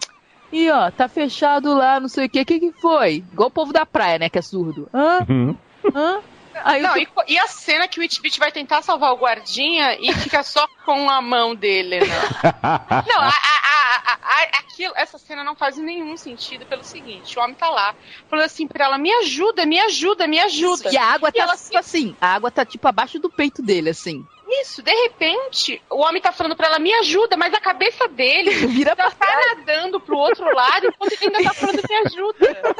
E ó, tá fechado lá, não sei o que. O que que foi? Igual o povo da praia, né? Que é surdo. Hã? Uhum. Hã? Aí Não, o e, e a cena que o Witbit vai tentar salvar o guardinha e fica só com a mão dele, né? Não, a, a, a, aquilo, essa cena não faz nenhum sentido pelo seguinte: o homem tá lá, falando assim pra ela: me ajuda, me ajuda, me ajuda. E a água E tá ela tipo assim, a água tá tipo abaixo do peito dele, assim. Isso, de repente, o homem tá falando pra ela: me ajuda, mas a cabeça dele Vira já tá nadando pro outro lado enquanto ele ainda tá falando: me ajuda.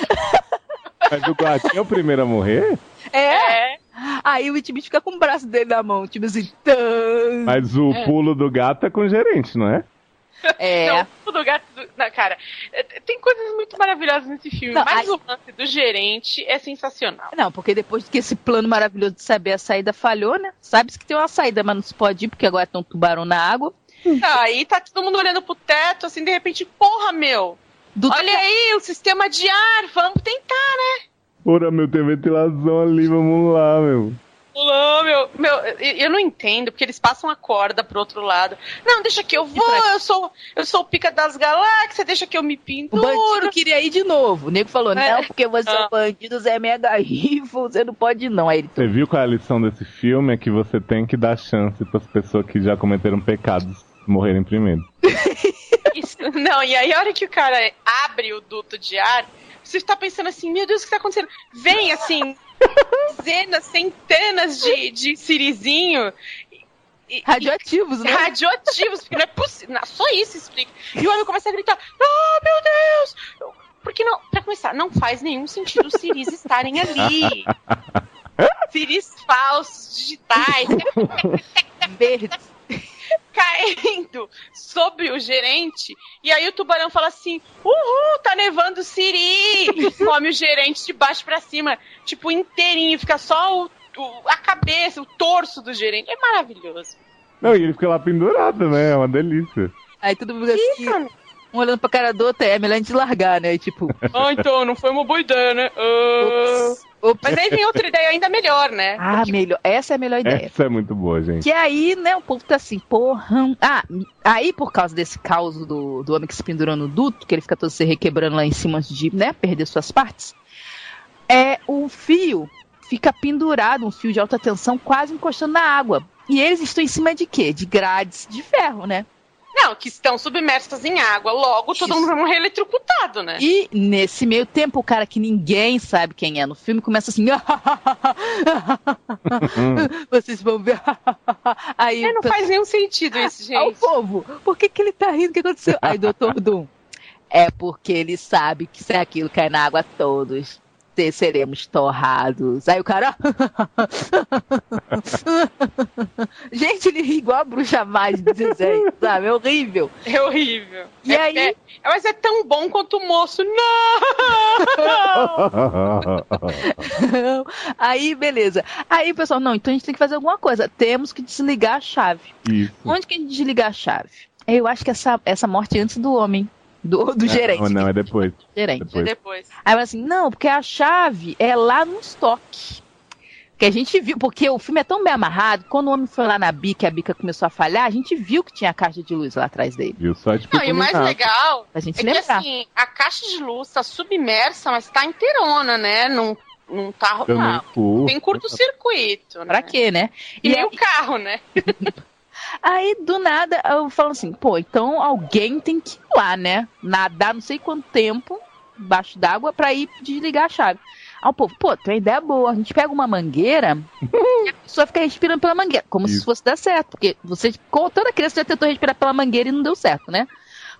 Mas o guardinha é o primeiro a morrer? É. É. Aí o Itbit fica com o braço dele na mão, tipo assim. Tã. Mas o pulo do gato é com o gerente, não é? É. Não, tudo gato. do- Não, cara, é, tem coisas muito maravilhosas nesse filme, Não, mas aí- o lance do gerente é sensacional. Não, porque depois que esse plano maravilhoso de saber a saída falhou, né? Sabe-se que tem uma saída, mas não se pode ir, porque agora tem um tubarão na água. Aí tá todo mundo olhando pro teto, assim, de repente, porra, meu! Do Olha aí, o sistema de ar, vamos tentar. Ora, meu, tem ventilação ali, vamos lá, meu. Não, meu, meu, eu não entendo, porque eles passam a corda pro outro lado. Não, deixa que eu vou, eu sou, eu sou o pica das galáxias, deixa que eu me O penduro. bandido queria ir de novo. O nego falou, É. não, porque você é Ah. um bandido, Zé Mega Rifle, você não pode ir, não. Aí ele Você viu qual é a lição desse filme? É que você tem que dar chance pras pessoas que já cometeram pecados morrerem primeiro. Não, e aí a hora que o cara abre o duto de ar, você tá pensando assim, meu Deus, o que tá acontecendo? Vem, assim, dezenas, centenas de, de sirizinho. e- e- radioativos, né? radioativos, porque não é possível. Só isso explica. E o homem começa a gritar: Oh, meu Deus! Porque não, pra começar, não faz nenhum sentido os ciris estarem ali. ciris falsos, digitais, Verde. Caindo sobre o gerente. E aí o tubarão fala assim: Uhul, tá nevando siri! Come o gerente de baixo pra cima, tipo, inteirinho, fica só o, o- a cabeça, o torso do gerente. É maravilhoso. Não, e ele fica lá pendurado, né? É uma delícia. Aí todo mundo assim, um olhando pra cara do outro, é melhor a gente largar, né? Tipo, Ah, então, não foi uma boa ideia, né? Ah. Mas aí vem outra ideia ainda melhor, né? Ah, melhor. Essa é a melhor ideia. Essa é muito boa, gente. Que aí, né, o povo tá assim, porra. Ah, aí por causa desse caos do, do homem que se pendurou no duto, que ele fica todo se requebrando lá em cima antes de, né, perder suas partes, é o fio fica pendurado, um fio de alta tensão, quase encostando na água. E eles estão em cima de quê? De grades de ferro, né? Não, que estão submersas em água. Logo, todo Isso. mundo vai morrer eletrocutado, né? E nesse meio tempo, o cara que ninguém sabe quem é no filme começa assim. Vocês vão ver. Aí É, não o faz nenhum sentido isso, Ao gente. povo, por que, que ele tá rindo? O que aconteceu? Aí, doutor Doom, é porque ele sabe que se aquilo cair na água, todos te- seremos torrados. Aí o cara. Gente, ele ri igual a bruxa má de desenho, sabe? É horrível. É horrível. E É- aí? é- mas é tão bom quanto o moço. Não! Aí, beleza. Aí pessoal, não, então a gente tem que fazer alguma coisa. Temos que desligar a chave. Isso. Onde que a gente desliga a chave? Eu acho que essa, essa morte é antes do homem. Do, do gerente. Não, não, é depois. gerente. Depois. Depois. Aí ela assim, não, porque a chave é lá no estoque. Que a gente viu, porque o filme é tão bem amarrado, quando o homem foi lá na bica e a bica começou a falhar, a gente viu que tinha a caixa de luz lá atrás dele. Viu? Só tipo. Não, e o mais legal Pra gente é que lembrar. assim, a caixa de luz tá submersa, mas tá inteirona, né? Não, não tá. Curto. tem curto-circuito. Né? Pra quê, né? E E nem aí, o carro, né? aí, do nada, eu falo assim, pô, então alguém tem que ir lá, né? Nadar não sei quanto tempo embaixo d'água pra ir desligar a chave. Aí o povo, pô, tem uma ideia boa. A gente pega uma mangueira e a pessoa fica respirando pela mangueira. Como se Isso. fosse dar certo. Porque você, toda criança já tentou respirar pela mangueira e não deu certo, né?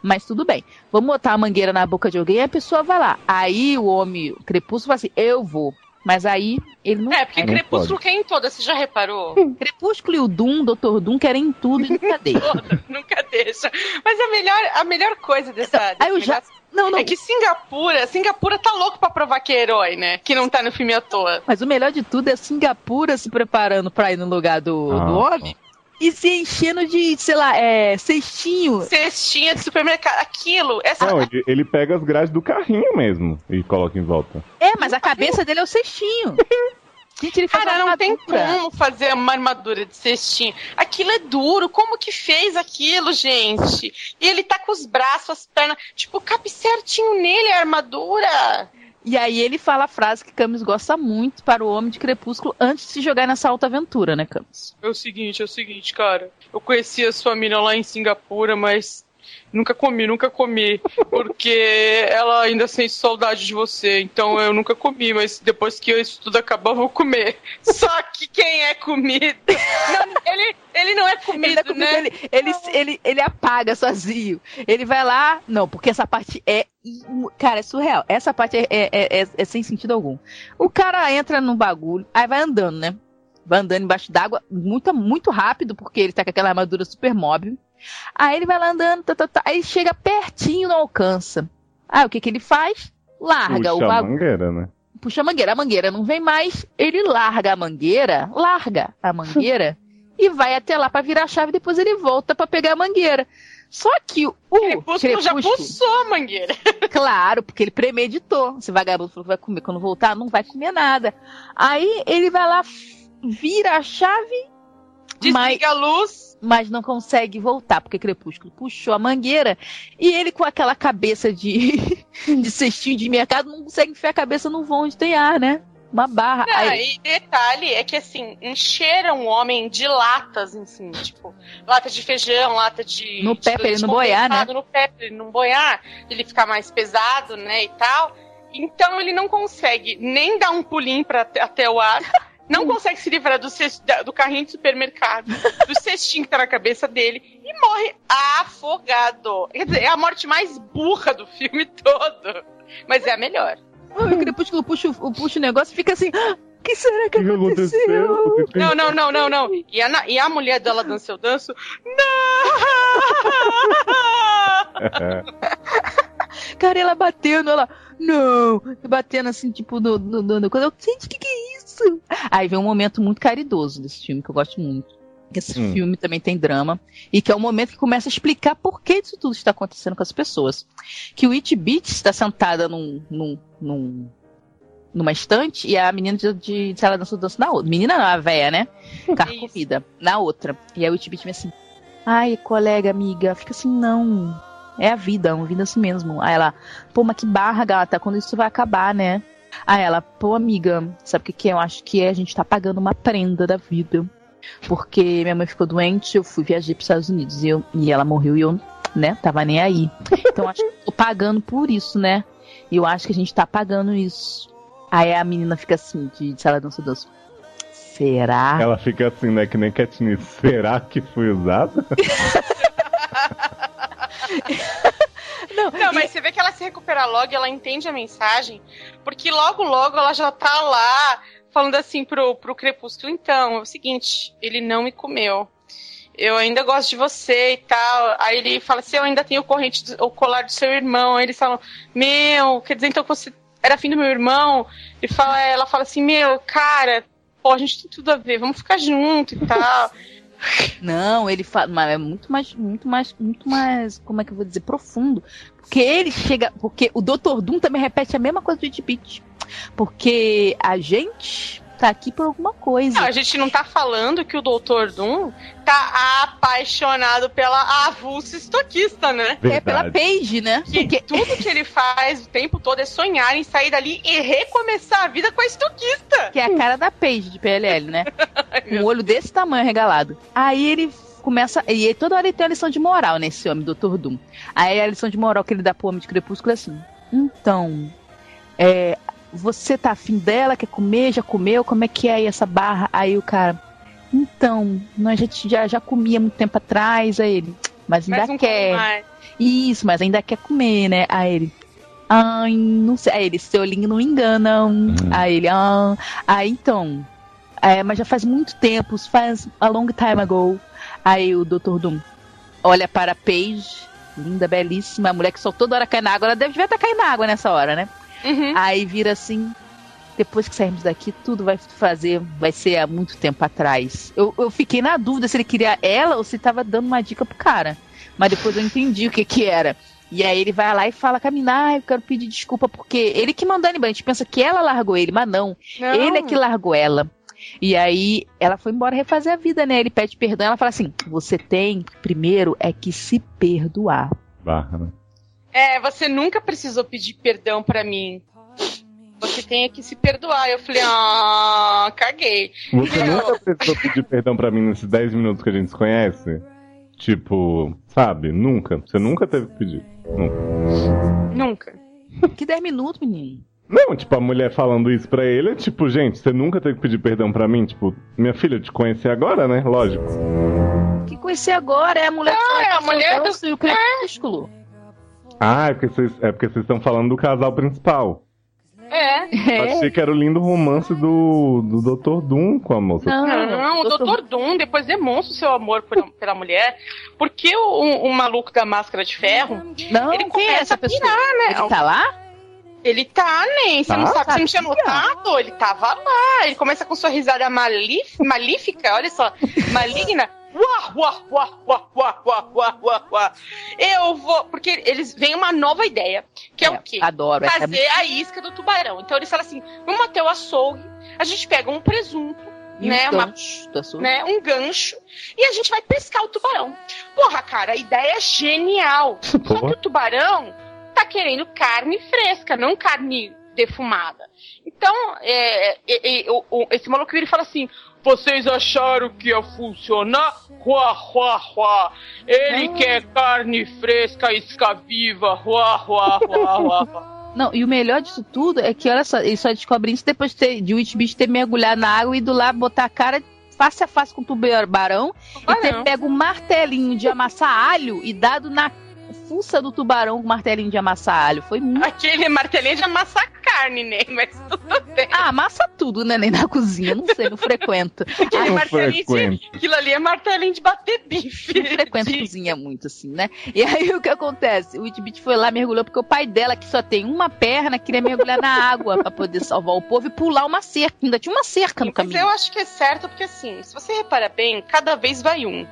Mas tudo bem. Vamos botar a mangueira na boca de alguém e a pessoa vai lá. Aí o homem, o crepúsculo, fala assim: eu vou. Mas aí ele não. É, porque Não Crepúsculo quer em todas, você já reparou? Crepúsculo e o Doom, Dr. Doom, querem em tudo e nunca deixa. Toda, Nunca deixa. Mas a melhor, a melhor coisa dessa. Aí eu já- Não, não. É que Singapura, Singapura tá louco pra provar que é herói, né? Que não tá no filme à toa. Mas o melhor de tudo é Singapura se preparando pra ir no lugar do, Ah, do homem e se enchendo de, sei lá, é, cestinho. Cestinha de supermercado, aquilo, essa. Não, ele, ele pega as grades do carrinho mesmo e coloca em volta. É, mas a cabeça dele é o cestinho. Gente, ele faz Cara, não tem como fazer uma armadura de cestinho. Aquilo é duro. Como que fez aquilo, gente? E ele tá com os braços, as pernas. Tipo, cabe certinho nele a armadura. E aí ele fala a frase que Camus gosta muito para o Homem de Crepúsculo antes de se jogar nessa alta aventura, né, Camus? É o seguinte, é o seguinte, cara. Eu conheci a sua mina lá em Singapura, mas nunca comi, nunca comi. Porque ela ainda sente saudade de você. Então eu nunca comi, mas depois que isso tudo acabar, eu vou comer. Só que quem é comido. Não, ele, ele não é Ele, comido, dá comida, né? ele, ele, ele, ele apaga sozinho. Ele vai lá. Não, porque essa parte é. Cara, é surreal. Essa parte é, é, é- é- é sem sentido algum. O cara entra no bagulho, aí vai andando, né? Vai andando embaixo d'água, muito, muito rápido, porque ele tá com aquela armadura super móvel. Aí ele vai lá andando, tá, tá, tá, aí chega pertinho, não alcança. Aí o que que ele faz? Larga o Puxa a bagulho mangueira, né? puxa a mangueira. A mangueira não vem mais, ele larga a mangueira, larga a mangueira e vai até lá pra virar a chave. Depois ele volta pra pegar a mangueira. Só que o Crepúsculo já pulsou a mangueira. claro, porque ele premeditou. Esse vagabundo falou que vai comer. Quando voltar, não vai comer nada. Aí ele vai lá, vira a chave, mas, Desliga a luz. mas não consegue voltar, porque Crepúsculo puxou a mangueira e ele com aquela cabeça de, de cestinho de mercado não consegue enfiar a cabeça no vão onde tem ar, né? Uma barra. Não, Aí- e detalhe é que assim, encheram o homem de latas, assim, tipo, lata de feijão, lata de. No pé pra ele não boiar, né? No pé pra ele não boiar, ele ficar mais pesado, né? E tal. Então ele não consegue nem dar um pulinho pra, até o ar. Não consegue se livrar do, cest- da- do carrinho de supermercado, do cestinho que tá na cabeça dele, e morre afogado. Quer dizer, é a morte mais burra do filme todo. Mas é a melhor. O Crepúsculo puxa, o- o negócio e fica assim. "Ah, que será que O que aconteceu? aconteceu? Não, não, não, não, não. E a, e a mulher dela dança eu danço. Não! Cara, ela batendo, ela. Não! Batendo assim, tipo, no. no, no, no gente, o que, que é isso? Aí vem um momento muito caridoso desse filme, que eu gosto muito. Esse Hum. filme também tem drama. E que é o momento que começa a explicar por que isso tudo está acontecendo com as pessoas. Que o It Beat está sentada num. num, num numa estante e a menina de, de, de sala dança dança na outra. Menina não, a véia, né? Carcomida. Na outra. E aí o It Beat vem assim. Ai, colega, amiga, fica assim, não. É a vida, é uma vida assim mesmo. Aí ela, pô, mas que barra, gata, quando isso vai acabar, né? Aí ela, pô, amiga, sabe o que, que é? Eu acho que é a gente tá pagando uma prenda da vida. Porque minha mãe ficou doente, eu fui viajar pros Estados Unidos e, eu, e ela morreu e eu, né, tava nem aí. Então acho que eu tô pagando por isso, né? E eu acho que a gente tá pagando isso. Aí a menina fica assim, de, de sala dança dança. Será? Ela fica assim, né? Que nem Katniss. Será que foi usada? Não, Não, mas você vê que ela se recupera logo, ela entende a mensagem, porque logo, logo ela já tá lá falando assim pro, pro Crepúsculo, então, é o seguinte, ele não me comeu. Eu ainda gosto de você e tal. Aí ele fala assim, eu ainda tenho o corrente, do- o colar do seu irmão. Aí eles falam, meu, quer dizer então que você era filho do meu irmão? Ele fala, ela fala assim, meu, cara, pô, a gente tem tudo a ver, vamos ficar junto e tal. Não, ele fala, mas é muito mais, muito mais, muito mais, como é que eu vou dizer, profundo. Porque ele chega, porque o Dr. Doom também repete a mesma coisa do It Beat. Porque a gente tá aqui por alguma coisa. Não, a gente não tá falando que o Dr. Doom tá apaixonado pela avulsa estoquista, né? é pela Verdade. Paige, né? Que Porque tudo que ele faz o tempo todo é sonhar em sair dali e recomeçar a vida com a estoquista. que é a cara da Paige de PLL, né? Um olho desse tamanho regalado. Aí ele começa. E aí toda hora ele tem uma lição de moral nesse homem, Dr. Doom. Aí a lição de moral que ele dá pro homem de crepúsculo é assim: Então, é, você tá afim dela, quer comer, já comeu? Como é que é aí essa barra? Aí o cara, então, nós já, já, já comia muito tempo atrás. Aí ele, mas ainda Mas quer. Isso, mas ainda quer comer, né? Aí ele. Ai, não sei. Aí ele, seu olhinho não engana. hum. Aí ele, ah. Aí então. É, mas já faz muito tempo, faz a long time ago. Aí o Dr. Doom olha para a Paige, linda, belíssima, a mulher que só toda hora cai na água. Ela deve estar caindo na água nessa hora, né? Uhum. Aí vira assim. Depois que sairmos daqui, tudo vai fazer, vai ser há muito tempo atrás. Eu, eu fiquei na dúvida se ele queria ela ou se tava dando uma dica pro cara. Mas depois eu entendi o que que era. E aí ele vai lá e fala com a mina, ah, eu quero pedir desculpa, porque ele que mandou embora. A gente pensa que ela largou ele, mas não. Não. Ele é que largou ela. E aí ela foi embora refazer a vida, né? Ele pede perdão, ela fala assim: você tem, primeiro, é que se perdoar. Barra, né? É, você nunca precisou pedir perdão pra mim. Você tem que se perdoar. Eu falei, ah, caguei. Você nunca precisou pedir perdão pra mim nesses 10 minutos que a gente se conhece? Tipo, sabe? Nunca. Você nunca teve que pedir. Nunca. Nunca. Que 10 minutos, menino. Não, tipo, a mulher falando isso pra ele é tipo, gente, você nunca teve que pedir perdão pra mim? Tipo, minha filha, eu te conheci agora, né? Lógico. Que conhecer agora é a mulher Não, que é a faz mulher do- o crepúsculo. Ah, é porque vocês é porque vocês estão falando do casal principal. É. Eu Achei que era o lindo romance do, do Dr. Doom com a moça. Não, Não, o doutor- Dr. Doom depois demonstra o seu amor por- pela mulher, porque o, o maluco da máscara de ferro, Não, ele é começa essa a pessoa? pirar, né? Ele tá lá? Ele tá, nem. Você Tá? não sabe, você não tinha Sabia. notado? Ele tava lá. Ele começa com sua risada malif, malífica, olha só, maligna. Uá, uá, uá, uá, uá, uá, uá, uá, uá. Eu vou. Porque eles vêm uma nova ideia, que é, o quê? Adoro. essa é Fazer a isca do tubarão. Então eles falam assim: vamos até o açougue, a gente pega um presunto, né? e o Uma né, um gancho e a gente vai pescar o tubarão. Porra, cara, a ideia é genial. Só que Porra. o tubarão tá querendo carne fresca, não carne defumada. Então, é, é, é, o- o- esse maluco ele fala assim: vocês acharam que ia funcionar? Ruá, ruá, ruá. Ele quer carne fresca, isca viva. Ruá, ruá, ruá, ruá, ruá. Não, e o melhor disso tudo é que, olha só, eles só descobrem isso depois de, ter, de o Beast ter mergulhado na água e ido lá botar a cara face a face com o tubarão e ter Tubarão. pego um martelinho de amassar alho e dado na fuça do tubarão com o martelinho de amassar alho. Foi muito. Aquele martelinho de amassar carne. né? Mas tudo bem. Ah, amassa tudo, né? Nem na cozinha, não sei, não frequento. Aquele não martelinho frequento. de, aquilo ali é martelinho de bater bife. Não frequento De- cozinha muito, assim, né? E aí o que acontece? O Witbit foi lá, mergulhou, porque o pai dela, que só tem uma perna, queria mergulhar na água pra poder salvar o povo e pular uma cerca. Ainda tinha uma cerca no Mas caminho. eu acho que é certo, porque assim, se você repara bem, cada vez vai um.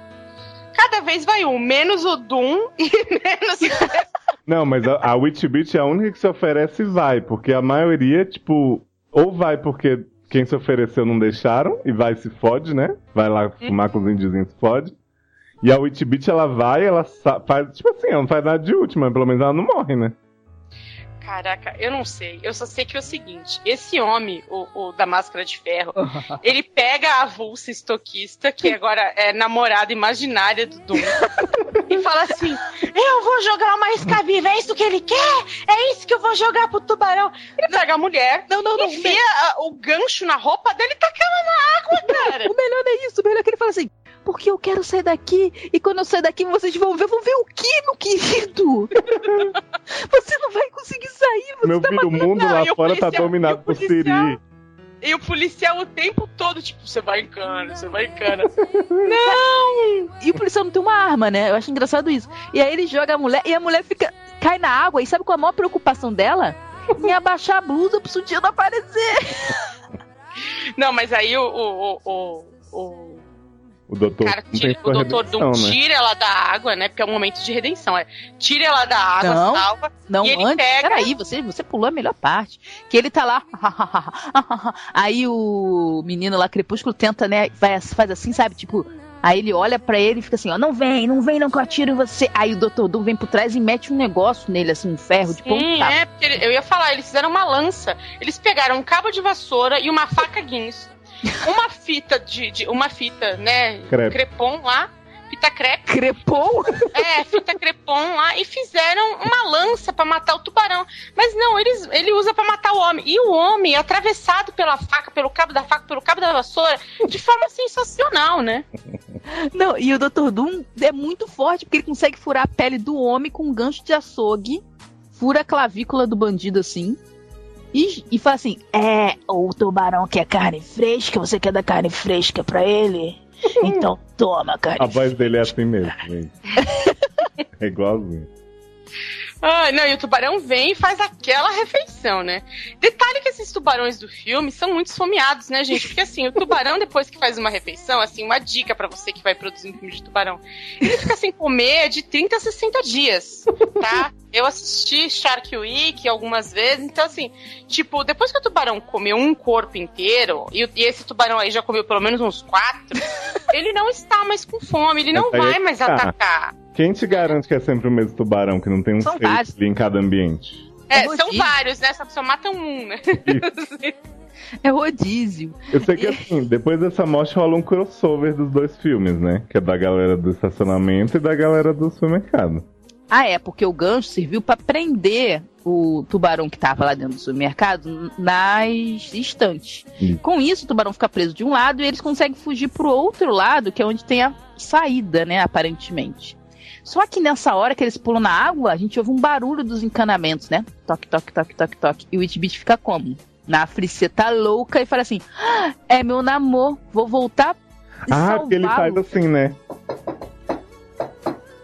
Cada vez vai um, menos o Doom e menos. Não, mas a, a Witch Beach é a única que se oferece e vai, porque a maioria, tipo, ou vai porque quem se ofereceu não deixaram e vai e se fode, né? Vai lá fumar com os índiozinhos e se fode. E a Witch Beach, ela vai, ela faz, tipo assim, ela não faz nada de última, pelo menos ela não morre, né? Caraca, eu não sei. Eu só sei que é o seguinte: esse homem, o, o da máscara de ferro, ele pega a avulsa estoquista, que agora é namorada imaginária do Doom, e fala assim: Eu vou jogar uma isca-viva, é isso que ele quer? É isso que eu vou jogar pro tubarão. Ele pega a mulher, Não, não, não. enfia a- o gancho na roupa dele e taca ela na água, cara. O melhor é isso, o melhor é que ele fala assim. Porque eu quero sair daqui, e quando eu sair daqui vocês vão ver, vão ver o quê, meu querido? Você não vai conseguir sair, você Meu tá filho, o mundo Não, lá fora tá policial- dominado e o por? Siri. E o policial o tempo todo, tipo, você vai em cana, você vai em cana. E o policial não tem uma arma, né? Eu acho engraçado isso. E aí ele joga a mulher e a mulher fica. cai na água. E sabe qual é a maior preocupação dela? Em abaixar a blusa pro sutiã não aparecer. Não, mas aí o, o, o, o, O doutor cara tira, o doutor redenção, Doom né? tira ela da água, né? Porque é um momento de redenção. É, tira ela da água, Não. salva. Não, E ele antes. pega- Peraí, você, você pulou a melhor parte. Que ele tá lá. aí o menino lá, Crepúsculo, tenta, né? Vai, faz assim, sabe? Tipo. Aí ele olha pra ele e fica assim, ó, não vem, não vem, não que eu atiro em você. Aí o Dr. Doom vem por trás e mete um negócio nele, assim, um ferro de Sim, ponta. é, porque ele- eu ia falar, eles fizeram uma lança. Eles pegaram um cabo de vassoura e uma faca guinso. Uma fita de, de- uma fita, né? Crepe. Crepom lá, fita crepe. Crepou? É, fita crepom lá e fizeram uma lança pra matar o tubarão. Mas não, eles, ele usa pra matar o homem. E o homem, atravessado pela faca, pelo cabo da faca, pelo cabo da vassoura, de forma sensacional, né? Não, e o Dr. Doom é muito forte porque ele consegue furar a pele do homem com um gancho de açougue, fura a clavícula do bandido assim. E, e fala assim: É, o tubarão quer carne fresca, você quer dar carne fresca pra ele? Então toma carne A voz dele é assim mesmo. É igualzinho. Ah, não, e o tubarão vem e faz aquela refeição, né? Detalhe que esses tubarões do filme são muito esfomeados, né, gente? Porque assim, o tubarão, depois que faz uma refeição, assim, uma dica pra você que vai produzir um filme de tubarão, ele fica sem comer de 30 a 60 dias, tá? Eu assisti Shark Week algumas vezes, então assim, tipo, depois que o tubarão comeu um corpo inteiro, e, e esse tubarão aí já comeu pelo menos uns quatro, ele não está mais com fome, ele não é vai mais atacar. Quem te garante que é sempre o mesmo tubarão, que não tem um São fake vários. ali em cada ambiente? É, É são vários, né? Só, só matam um, né? É rodízio. Eu sei que assim, depois dessa morte rola um crossover dos dois filmes, né? Que é da galera do estacionamento e da galera do supermercado. Ah, é, porque o gancho serviu pra prender o tubarão que tava lá dentro do supermercado nas estantes. Isso. Com isso, o tubarão fica preso de um lado e eles conseguem fugir pro outro lado, que é onde tem a saída, né, aparentemente. Só que nessa hora que eles pulam na água, a gente ouve um barulho dos encanamentos, né? Toque, toque, toque, toque, toque. E o Itbit fica como? Na friceta louca e fala assim: "Ah, É meu namor, vou voltar. e Ah, porque ele faz salvá-lo." assim, né?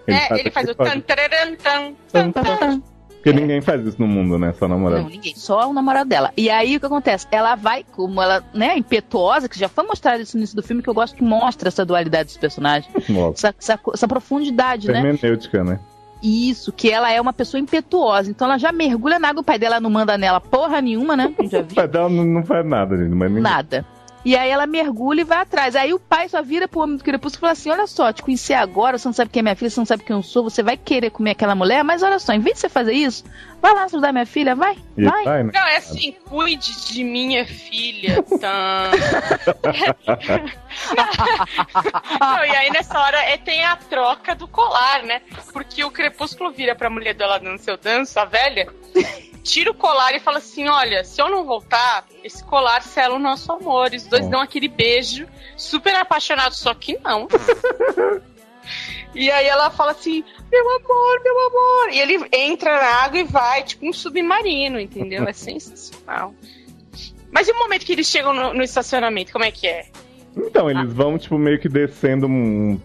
é, ele faz o tan, tararam, tan, tan, tan. Porque ninguém faz isso no mundo, né? Só namorado. Não, ninguém. Só o namorado dela. E aí o que acontece? Ela vai, como ela, né, impetuosa, que já foi mostrado isso no início do filme, que eu gosto que mostra essa dualidade dos personagens. Essa, essa, essa profundidade, né? hermenêutica, né? Isso, que ela é uma pessoa impetuosa. Então ela já mergulha na água, o pai dela não manda nela porra nenhuma, né? O pai dela não, não faz nada, gente. Mas ninguém... Nada. E aí ela mergulha e vai atrás. Aí o pai só vira pro homem do crepúsculo e fala assim: Olha só, te conheci agora, você não sabe quem é minha filha, você não sabe quem eu sou, você vai querer comer aquela mulher, mas olha só, em vez de você fazer isso, vai lá ajudar minha filha, vai, E vai. vai, né? Não, é assim, cuide de minha filha. Tan. Não, e aí nessa hora é, tem a troca do colar, né? Porque o crepúsculo vira pra mulher dela dando seu danço, a velha, tira o colar e fala assim: olha, se eu não voltar, esse colar sela o nosso amor. E os dois dão aquele beijo super apaixonado, só que não. E aí ela fala assim, meu amor, meu amor. E ele entra na água e vai, tipo um submarino, entendeu? É sensacional. Mas e o momento que eles chegam no, no estacionamento, como é que é? Então, eles vão, tipo, meio que descendo um.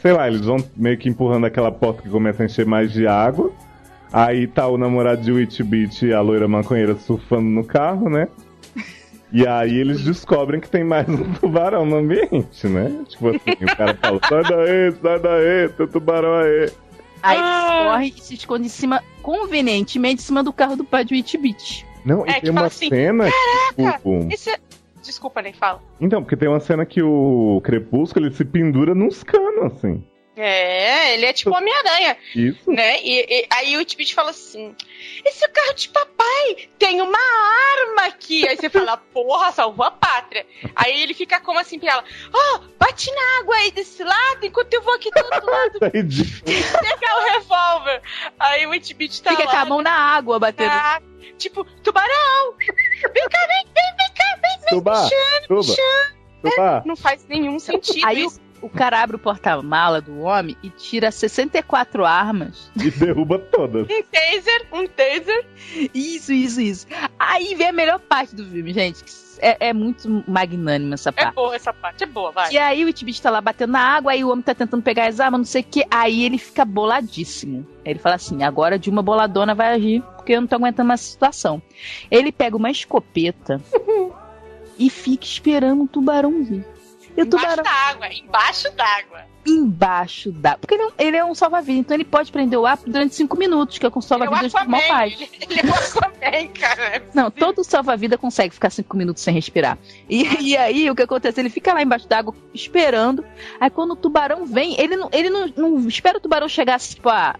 Sei lá, eles vão meio que empurrando aquela porta que começa a encher mais de água. Aí tá o namorado de Witch Beat e a loira maconheira surfando no carro, né? E aí eles descobrem que tem mais um tubarão no ambiente, né? Tipo assim, o cara fala, sai daí, sai daí, tem tubarão aí. Aí Ah. corre e se esconde em cima, convenientemente, em cima do carro do pai de Witch Beat. Não, É, e que tem uma fala assim, cena que, "Caraca, tipo, Esse é... Desculpa, nem fala. Então, porque tem uma cena que o Crepúsculo ele se pendura nos canos, assim. É, ele é tipo Homem-Aranha, Isso. né? E, e aí o Tibit fala assim: Esse é o carro de papai, tem uma arma aqui. Aí você fala, porra, salvou a pátria. Aí ele fica como assim pra ela: Ó, bate na água aí desse lado, enquanto eu vou aqui do outro lado pegar o revólver. Aí o Tibit tá Fica lá. com a mão na água batendo. tá, tipo, tubarão! Vem cá, vem, vem, vem cá, vem, vem, Tuba, puxando, tuba, puxando. tuba. Não faz nenhum sentido Aí isso. o cara abre o porta-mala do homem e tira 64 armas. E derruba todas. Um taser, um taser. Isso, isso, isso. Aí vem a melhor parte do filme, gente. que É, é muito magnânima essa É parte. boa essa parte, é boa, vai. E aí o Itbit tá lá batendo na água, aí o homem tá tentando pegar as armas, não sei o que. Aí ele fica boladíssimo. Aí ele fala assim: agora de uma boladona vai agir, porque eu não tô aguentando mais a situação. Ele pega uma escopeta e fica esperando o tubarão vir. E o Embaixo tubarão d'água, embaixo d'água. embaixo da. Porque ele é um, ele é um salva-vida, então ele pode prender o ar durante cinco minutos, que é com é salva-vidas normal Aquaman, faz. ele, ele é o Aquaman, cara. Não, todo salva-vida consegue ficar cinco minutos sem respirar. E, e aí, o que acontece? Ele fica lá embaixo d'água esperando. Aí, quando o tubarão vem, ele não, ele não, não espera o tubarão chegar, tipo, a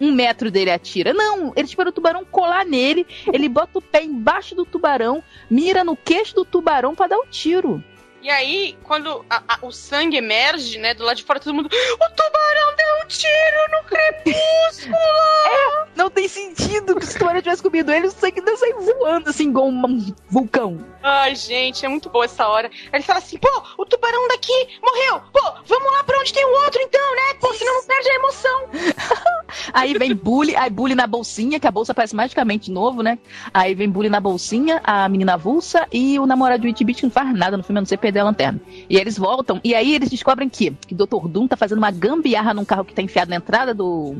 um metro dele atira. Não, ele espera o tubarão colar nele. Ele bota o pé embaixo do tubarão, mira no queixo do tubarão pra dar o tiro. E aí, quando a- a- o sangue emerge, né, do lado de fora, todo mundo. O tubarão deu um tiro no crepúsculo! Não tem sentido que se o tubarão tivesse comido ele, o sangue não sai voando assim, igual um vulcão. Ai, gente, é muito boa essa hora. Aí ele fala assim: pô, o tubarão daqui morreu! Pô, vamos lá pra onde tem o outro então, né? Pô, senão não perde a emoção. Aí vem bully, aí bully na bolsinha, que a bolsa aparece magicamente de novo, né? Aí vem bully na bolsinha, a menina avulsa e o namorado de Beat que não faz nada no filme, a não ser perder a lanterna. E eles voltam, e aí eles descobrem que, que Dr. Doom tá fazendo uma gambiarra num carro que tá enfiado na entrada do,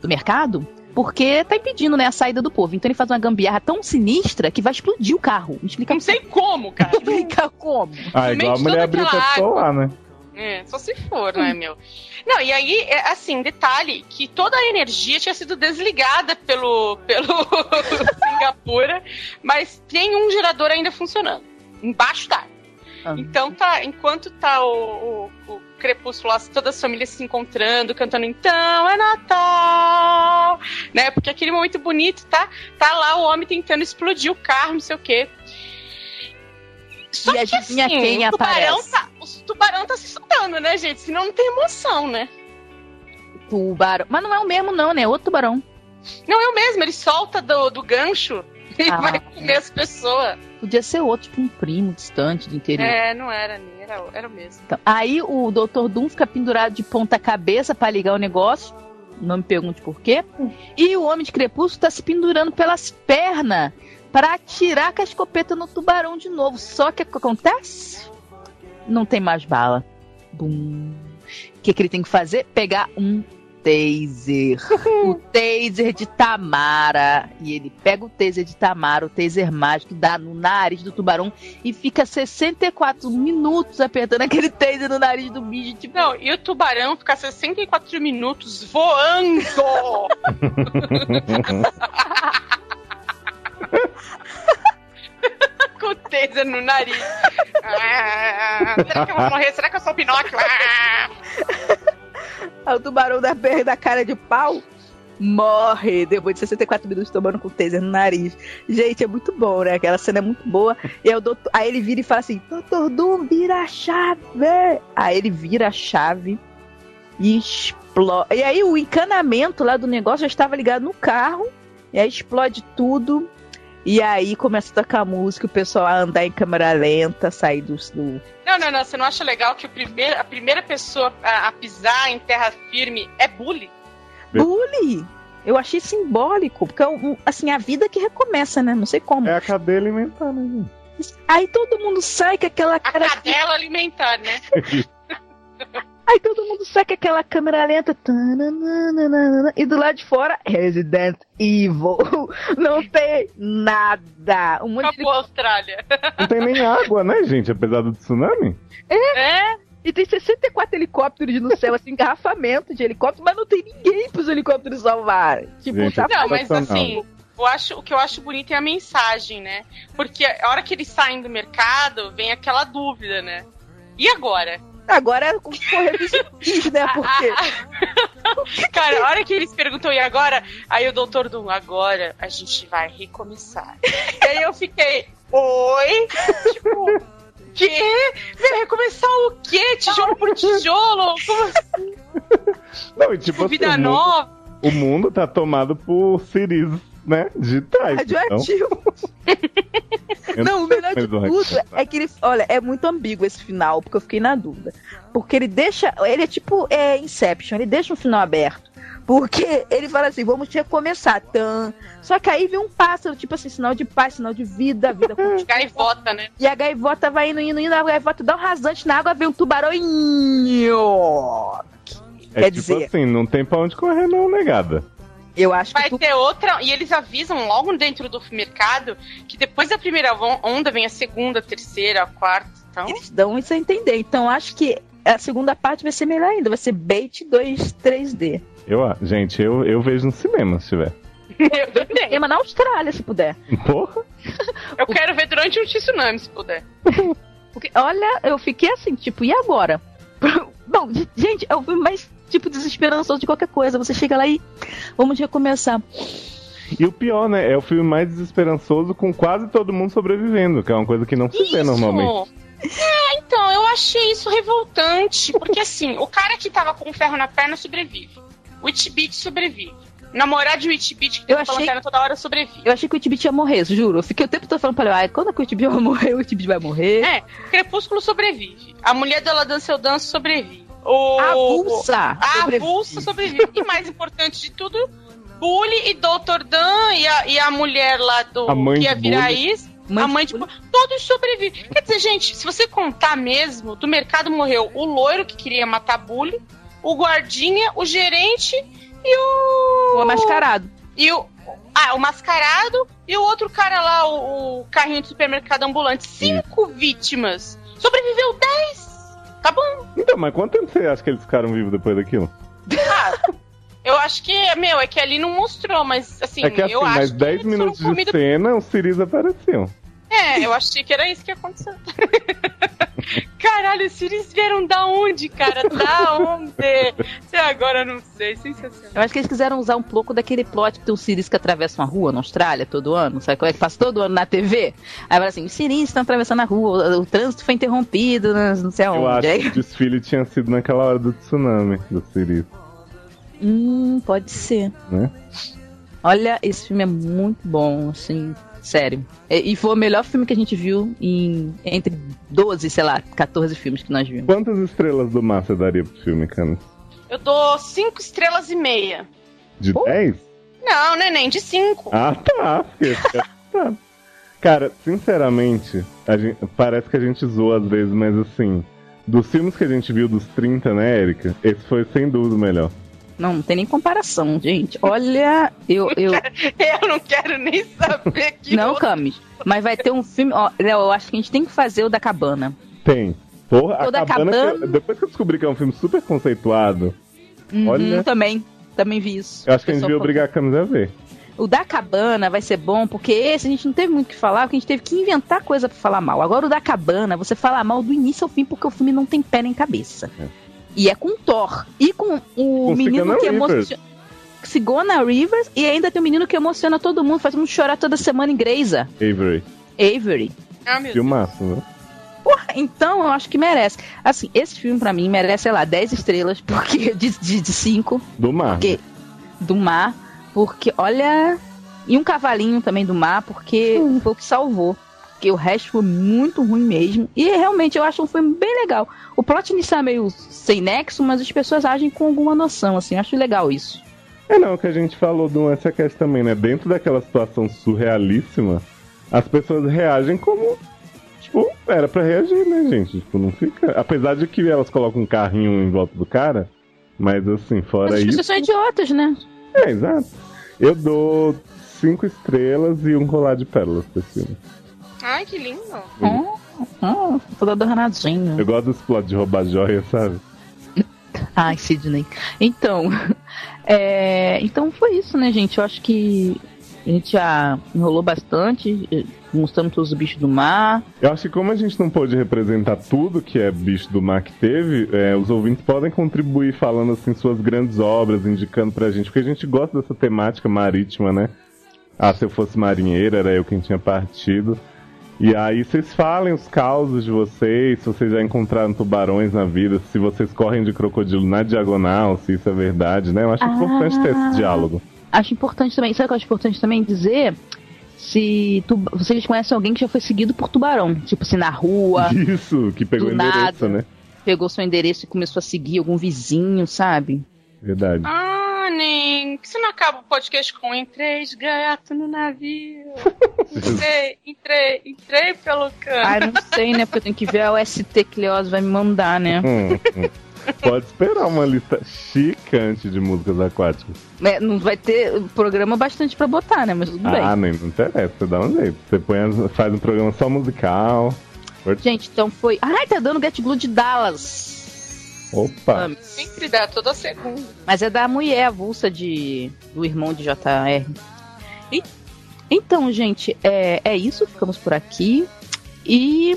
do mercado, porque tá impedindo, né, a saída do povo. Então ele faz uma gambiarra tão sinistra que vai explodir o carro. Me explica Não sei como, cara. explica como. Ah, igual a mulher abriu aquela pra solar, né? É, só se for, não é, meu? Não, e aí, é, assim, detalhe, que toda a energia tinha sido desligada pelo, pelo Singapura, mas tem um gerador ainda funcionando, embaixo da água. Ah. Então tá, enquanto tá o, o, o crepúsculo todas as famílias se encontrando, cantando então é Natal, né? Porque aquele momento bonito, tá? Tá lá o homem tentando explodir o carro, não sei o quê. Só E que adivinha assim, quem o tubarão aparece? tá, o tubarão tá se soltando, né, gente? Senão não tem emoção, né? Tubarão. Mas não é o mesmo, não, né? É outro tubarão. Não é o mesmo, ele solta do, do gancho e Ah. vai comer as pessoas. Podia ser outro, tipo um primo distante do interior. É, não era, nem era, era o mesmo. Então, aí o Dr. Doom fica pendurado de ponta cabeça pra ligar o negócio. Não me pergunte por quê. E o Homem de Crepúsculo tá se pendurando pelas pernas pra atirar com a escopeta no tubarão de novo. Só que o que acontece? Não tem mais bala. Bum. O que, que ele tem que fazer? Pegar um taser. o taser de Tamara. E ele pega o taser de Tamara, o taser mágico, dá no nariz do tubarão e fica 64 minutos apertando aquele taser no nariz do bicho. Tipo, Não, e o tubarão fica 64 minutos voando! Com o taser no nariz. Ah, será que eu vou morrer? Será que eu sou o Pinóquio? Ah, o tubarão da, da cara de pau morre depois de 64 minutos tomando com taser no nariz. Gente, é muito bom, né? Aquela cena é muito boa. E aí, o doutor, aí ele vira e fala assim: Doutor Doom, vira a chave! Aí ele vira a chave e explode. E aí o encanamento lá do negócio já estava ligado no carro. E aí explode tudo. E aí começa a tocar música, o pessoal a andar em câmera lenta, sair do. do... Não, não, não. Você não acha legal que o primeiro, a primeira pessoa a, a pisar em terra firme é bully? Bully! Eu achei simbólico, porque é um- assim, a vida que recomeça, né? Não sei como. É a cadeia alimentar, né, gente? Aí todo mundo sai com aquela A cara. cadela alimentar, né? Aí todo mundo sai com aquela câmera lenta. tananana, E do lado de fora, Resident Evil. Não tem nada. Um monte de Acabou a Austrália. Não tem nem água, né, gente? Apesar do tsunami. É? E tem 64 helicópteros no céu, assim, engarrafamento de helicóptero, mas não tem ninguém pros helicópteros salvarem. Tipo, Gente, tá Não, mas assim, eu acho, o que eu acho bonito é a mensagem, né? Porque a hora que eles saem do mercado, vem aquela dúvida, né? E agora? Agora é com correr zumbis, né? Porque. Cara, a hora que eles perguntam, e agora? Aí o doutor Doom, agora a gente vai recomeçar. e aí eu fiquei, oi? Tipo, quê? Vai recomeçar o quê? Tijolo por tijolo? Como assim? Não, e tipo assim, Vida o mundo, nova? o mundo tá tomado por ciris, né? Digitais. Então, Radioativo. eu Não, o melhor de tudo é que ele. Olha, é muito ambíguo esse final, porque eu fiquei na dúvida. Porque ele deixa. Ele é tipo é, Inception, ele deixa um final aberto. Porque ele fala assim, vamos recomeçar. Tan. Só que aí vem um pássaro, tipo assim, sinal de paz, sinal de vida, a vida continua. Gaivota, né? E a gaivota vai indo, indo, indo, a gaivota dá um rasante na água, vem um tubarão. É quer tipo dizer- assim, não tem pra onde correr não, negada. Eu acho que Vai tu- ter outra, e eles avisam logo dentro do mercado que depois da primeira on- onda vem a segunda, a terceira, a quarta. Então, eles dão isso a entender. Então acho que a segunda parte vai ser melhor ainda. Vai ser Bait 2 3D. Eu, ah, gente, eu, eu vejo no cinema, se tiver. eu também. Tema na Austrália, se puder. Porra! Eu quero ver durante um tsunami, se puder. Porque, olha, eu fiquei assim, tipo, e agora? Bom, gente, é o filme mais, tipo, desesperançoso de qualquer coisa. Você chega lá e vamos recomeçar. E o pior, né? É o filme mais desesperançoso com quase todo mundo sobrevivendo, que é uma coisa que não se vê normalmente. É, então, eu achei isso revoltante. Porque assim, o cara que tava com o ferro na perna sobrevive. O Itbit sobrevive. Namorado de Itbit que Eu tava achei- lanterna toda hora sobrevive. Eu achei que o Itbit ia morrer, juro. Eu fiquei o tempo todo falando pra ele, ai, quando é que o Itbit vai morrer? O Itbit vai morrer. É, Crepúsculo sobrevive. A mulher dela dança eu danço sobrevive. O... A Vulsa. A sobrevive. avulsa sobrevive. E mais importante de tudo, Bully e Dr. Dan e a, e a mulher lá do A mãe que ia de virar Bully. isso. Mãe a mãe de Bully. Todos sobrevivem. Quer dizer, gente, se você contar mesmo, do mercado morreu o loiro que queria matar Bully, o guardinha, o gerente e o. O mascarado. E o. Ah, o mascarado e o outro cara lá, o, o carrinho de supermercado ambulante. Cinco vítimas. Sobreviveu dez. Tá bom. Então, mas quanto tempo você acha que eles ficaram vivos depois daquilo? Ah, eu acho que, meu, é que ali não mostrou, mas assim, é que assim, eu acho mais que 10 eles foram minutos de cena, os ciris apareciam. É, eu achei que era isso que ia acontecer. Caralho, os Sirius vieram da onde, cara? Da onde? Até agora eu não sei, sensacional. Eu acho que eles quiseram usar um pouco daquele plot que tem os Siris que atravessam a rua na Austrália todo ano. Sabe como é que passa todo ano na TV? Aí fala assim, os Siris estão atravessando a rua, o, o trânsito foi interrompido, né, não sei Eu aonde. acho Aí- que o desfile tinha sido naquela hora do tsunami, do ciris, Hum, pode ser. né? Olha, esse filme é muito bom, assim, sério. E, e foi o melhor filme que a gente viu em entre 12, sei lá, 14 filmes que nós vimos. Quantas estrelas do mar você daria pro filme, Canis? Eu dou cinco estrelas e meia. De Oh. 10? Não, neném, de cinco. Ah, tá. tá. Cara, sinceramente, a gente- parece que a gente zoa às vezes, mas assim, dos filmes que a gente viu dos 30, né, Erika? Esse foi sem dúvida o melhor. Não, não tem nem comparação, gente. Olha, eu. eu... Eu não quero nem saber que. Não, outro- Camis. Mas vai ter um filme. Ó, Léo, eu acho que a gente tem que fazer o da cabana. Tem. Porra, O da a cabana. que eu- Cabana- depois que eu descobri que é um filme super conceituado, Uhum, Olha. Também. Também vi isso. eu acho que a gente devia obrigar a Camis a ver. O da cabana vai ser bom, porque esse a gente não teve muito o que falar, porque a gente teve que inventar coisa pra falar mal. Agora o da cabana, você fala mal do início ao fim, porque o filme não tem pé nem cabeça. É. E é com Thor. E com o Com menino que emociona. Sigona Rivers e ainda tem um menino que emociona todo mundo, faz todo mundo chorar toda semana em Greysa. Avery. Avery. Ah, meu Deus. Filmaço, né? Então eu acho que merece. Assim, esse filme pra mim merece, sei lá, 10 estrelas, porque de 5 de, de cinco Do mar. Porque- do mar, porque olha. E um cavalinho também do mar, porque foi o que salvou. Porque o resto foi muito ruim mesmo. E realmente eu acho um filme bem legal. O plot inicial é meio sem nexo, mas as pessoas agem com alguma noção, assim. Acho legal isso. É não, o que a gente falou do SCast também, né? Dentro daquela situação surrealíssima, as pessoas reagem como. Tipo, era pra reagir, né, gente? Tipo, não fica. Apesar de que elas colocam um carrinho em volta do cara, mas assim, fora Mas as isso. pessoas são idiotas, né? É, exato. Eu dou cinco estrelas e um colar de pérolas pra esse filme. Ai, que lindo. Hum, hum, toda danadinha. Eu gosto dos plot de roubar joia, sabe? Ai, Sidney. Então, é, então foi isso, né, gente? Eu acho que a gente já enrolou bastante, eh, mostrando todos os bichos do mar. Eu acho que como a gente não pôde representar tudo que é bicho do mar que teve, é, os ouvintes podem contribuir falando assim suas grandes obras, indicando pra gente, porque a gente gosta dessa temática marítima, né? Ah, se eu fosse marinheiro, era eu quem tinha partido. E aí vocês falem os causos de vocês, se vocês já encontraram tubarões na vida, se vocês correm de crocodilo na diagonal, se isso é verdade, né? Eu acho importante ter esse diálogo. Acho importante também, sabe o que eu acho importante também dizer? Se tu, vocês conhecem alguém que já foi seguido por tubarão, tipo assim, na rua, Isso, que pegou o Do endereço, nada. né? pegou seu endereço e começou a seguir algum vizinho, sabe? Verdade. Ah, que você não acaba o podcast com entrei de gaiato no navio? Entrei, entrei, entrei pelo cano. Ah, eu não sei, né? Porque eu tenho que ver a OST que Leoz vai me mandar, né? Hum, hum. Pode esperar uma lista chicante de músicas aquáticas. É, não vai ter programa bastante pra botar, né? Mas tudo bem. Ah, nem não interessa, você dá um jeito. Você põe faz um programa só musical. Gente, então foi. Ai, tá dando Get Blue de Dallas. Opa! Ame. Sempre dá, toda segunda. Mas é da mulher avulsa de, do irmão de JR. E- então, gente, é, é isso. Ficamos por aqui. E.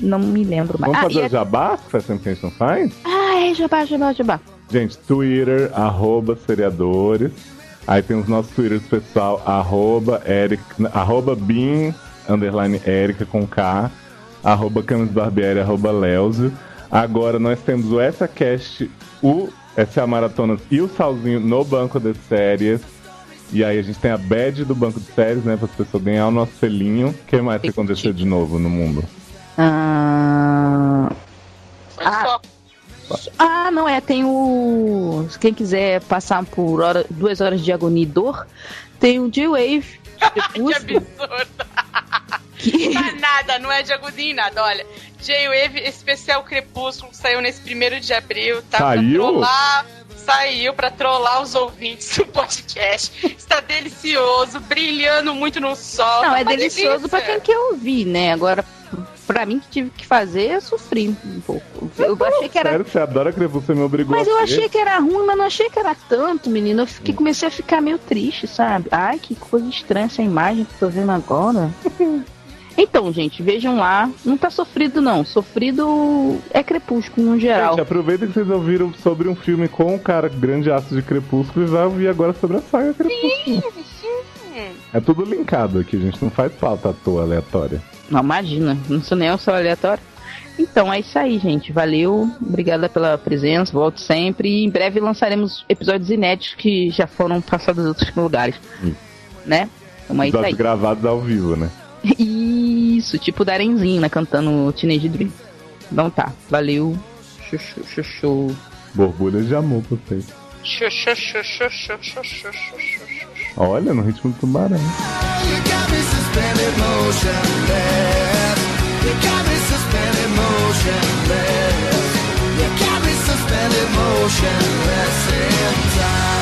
Não me lembro mais. Vamos Ah, fazer o é- jabá, que faz tempo que a gente não faz? Ah, é jabá, jabá, jabá. Gente, Twitter, arroba seriadores. Aí tem os nossos Twitters pessoal, arroba Eric, arroba Bin, underline Erika com K, arroba Camis Barbieri, arroba Leozio. Agora nós temos o SACast, o SA Maratonas e o Salzinho no banco de séries. E aí a gente tem a badge do banco de séries, né? Para as pessoas ganhar o nosso selinho. O que mais que aconteceu de novo no mundo? Ah, Ah. ah, não é. Tem o. Quem quiser passar por hora, duas horas de agonia e dor, tem o J-Wave. Que absurdo. Que... Ah, nada, não é de agudinho, nada. Olha, J-Wave Especial Crepúsculo saiu nesse primeiro de abril, tá? Saiu? Pra trollar, saiu pra trollar os ouvintes do podcast. Está delicioso, brilhando muito no sol. Não, tá é delicioso pra quem delícia. quer ouvir, né? Agora, pra mim que tive que fazer, eu sofri um pouco. Eu achei que era. Sério, você adora Crepúsculo, você me obrigou Mas eu achei que era ruim, mas não achei que era tanto, menino. Eu fiquei, comecei a ficar meio triste, sabe? Ai, que coisa estranha essa imagem que eu tô vendo agora. Então, gente, vejam lá. Não tá sofrido, não. Sofrido é crepúsculo no geral. Gente, aproveita que vocês ouviram sobre um filme com o cara grande aço de Crepúsculo e vai ouvir agora sobre a saga Crepúsculo. É tudo linkado aqui, a gente não faz pauta à toa aleatória. Não, imagina. Não sou nem eu, sou aleatório. Então, é isso aí, gente. Valeu. Obrigada pela presença. Volto sempre. E em breve lançaremos episódios inéditos que já foram passados em outros lugares. Hum. Né? Então é isso aí. Episódios gravados ao vivo, né? Isso, tipo Darenzinho, né? Cantando Teenage Dream. Então tá, valeu. Xuxu, xuxu. Borbulha de amor pra vocês. Olha, no ritmo do tubarão. You got me suspended motionless in time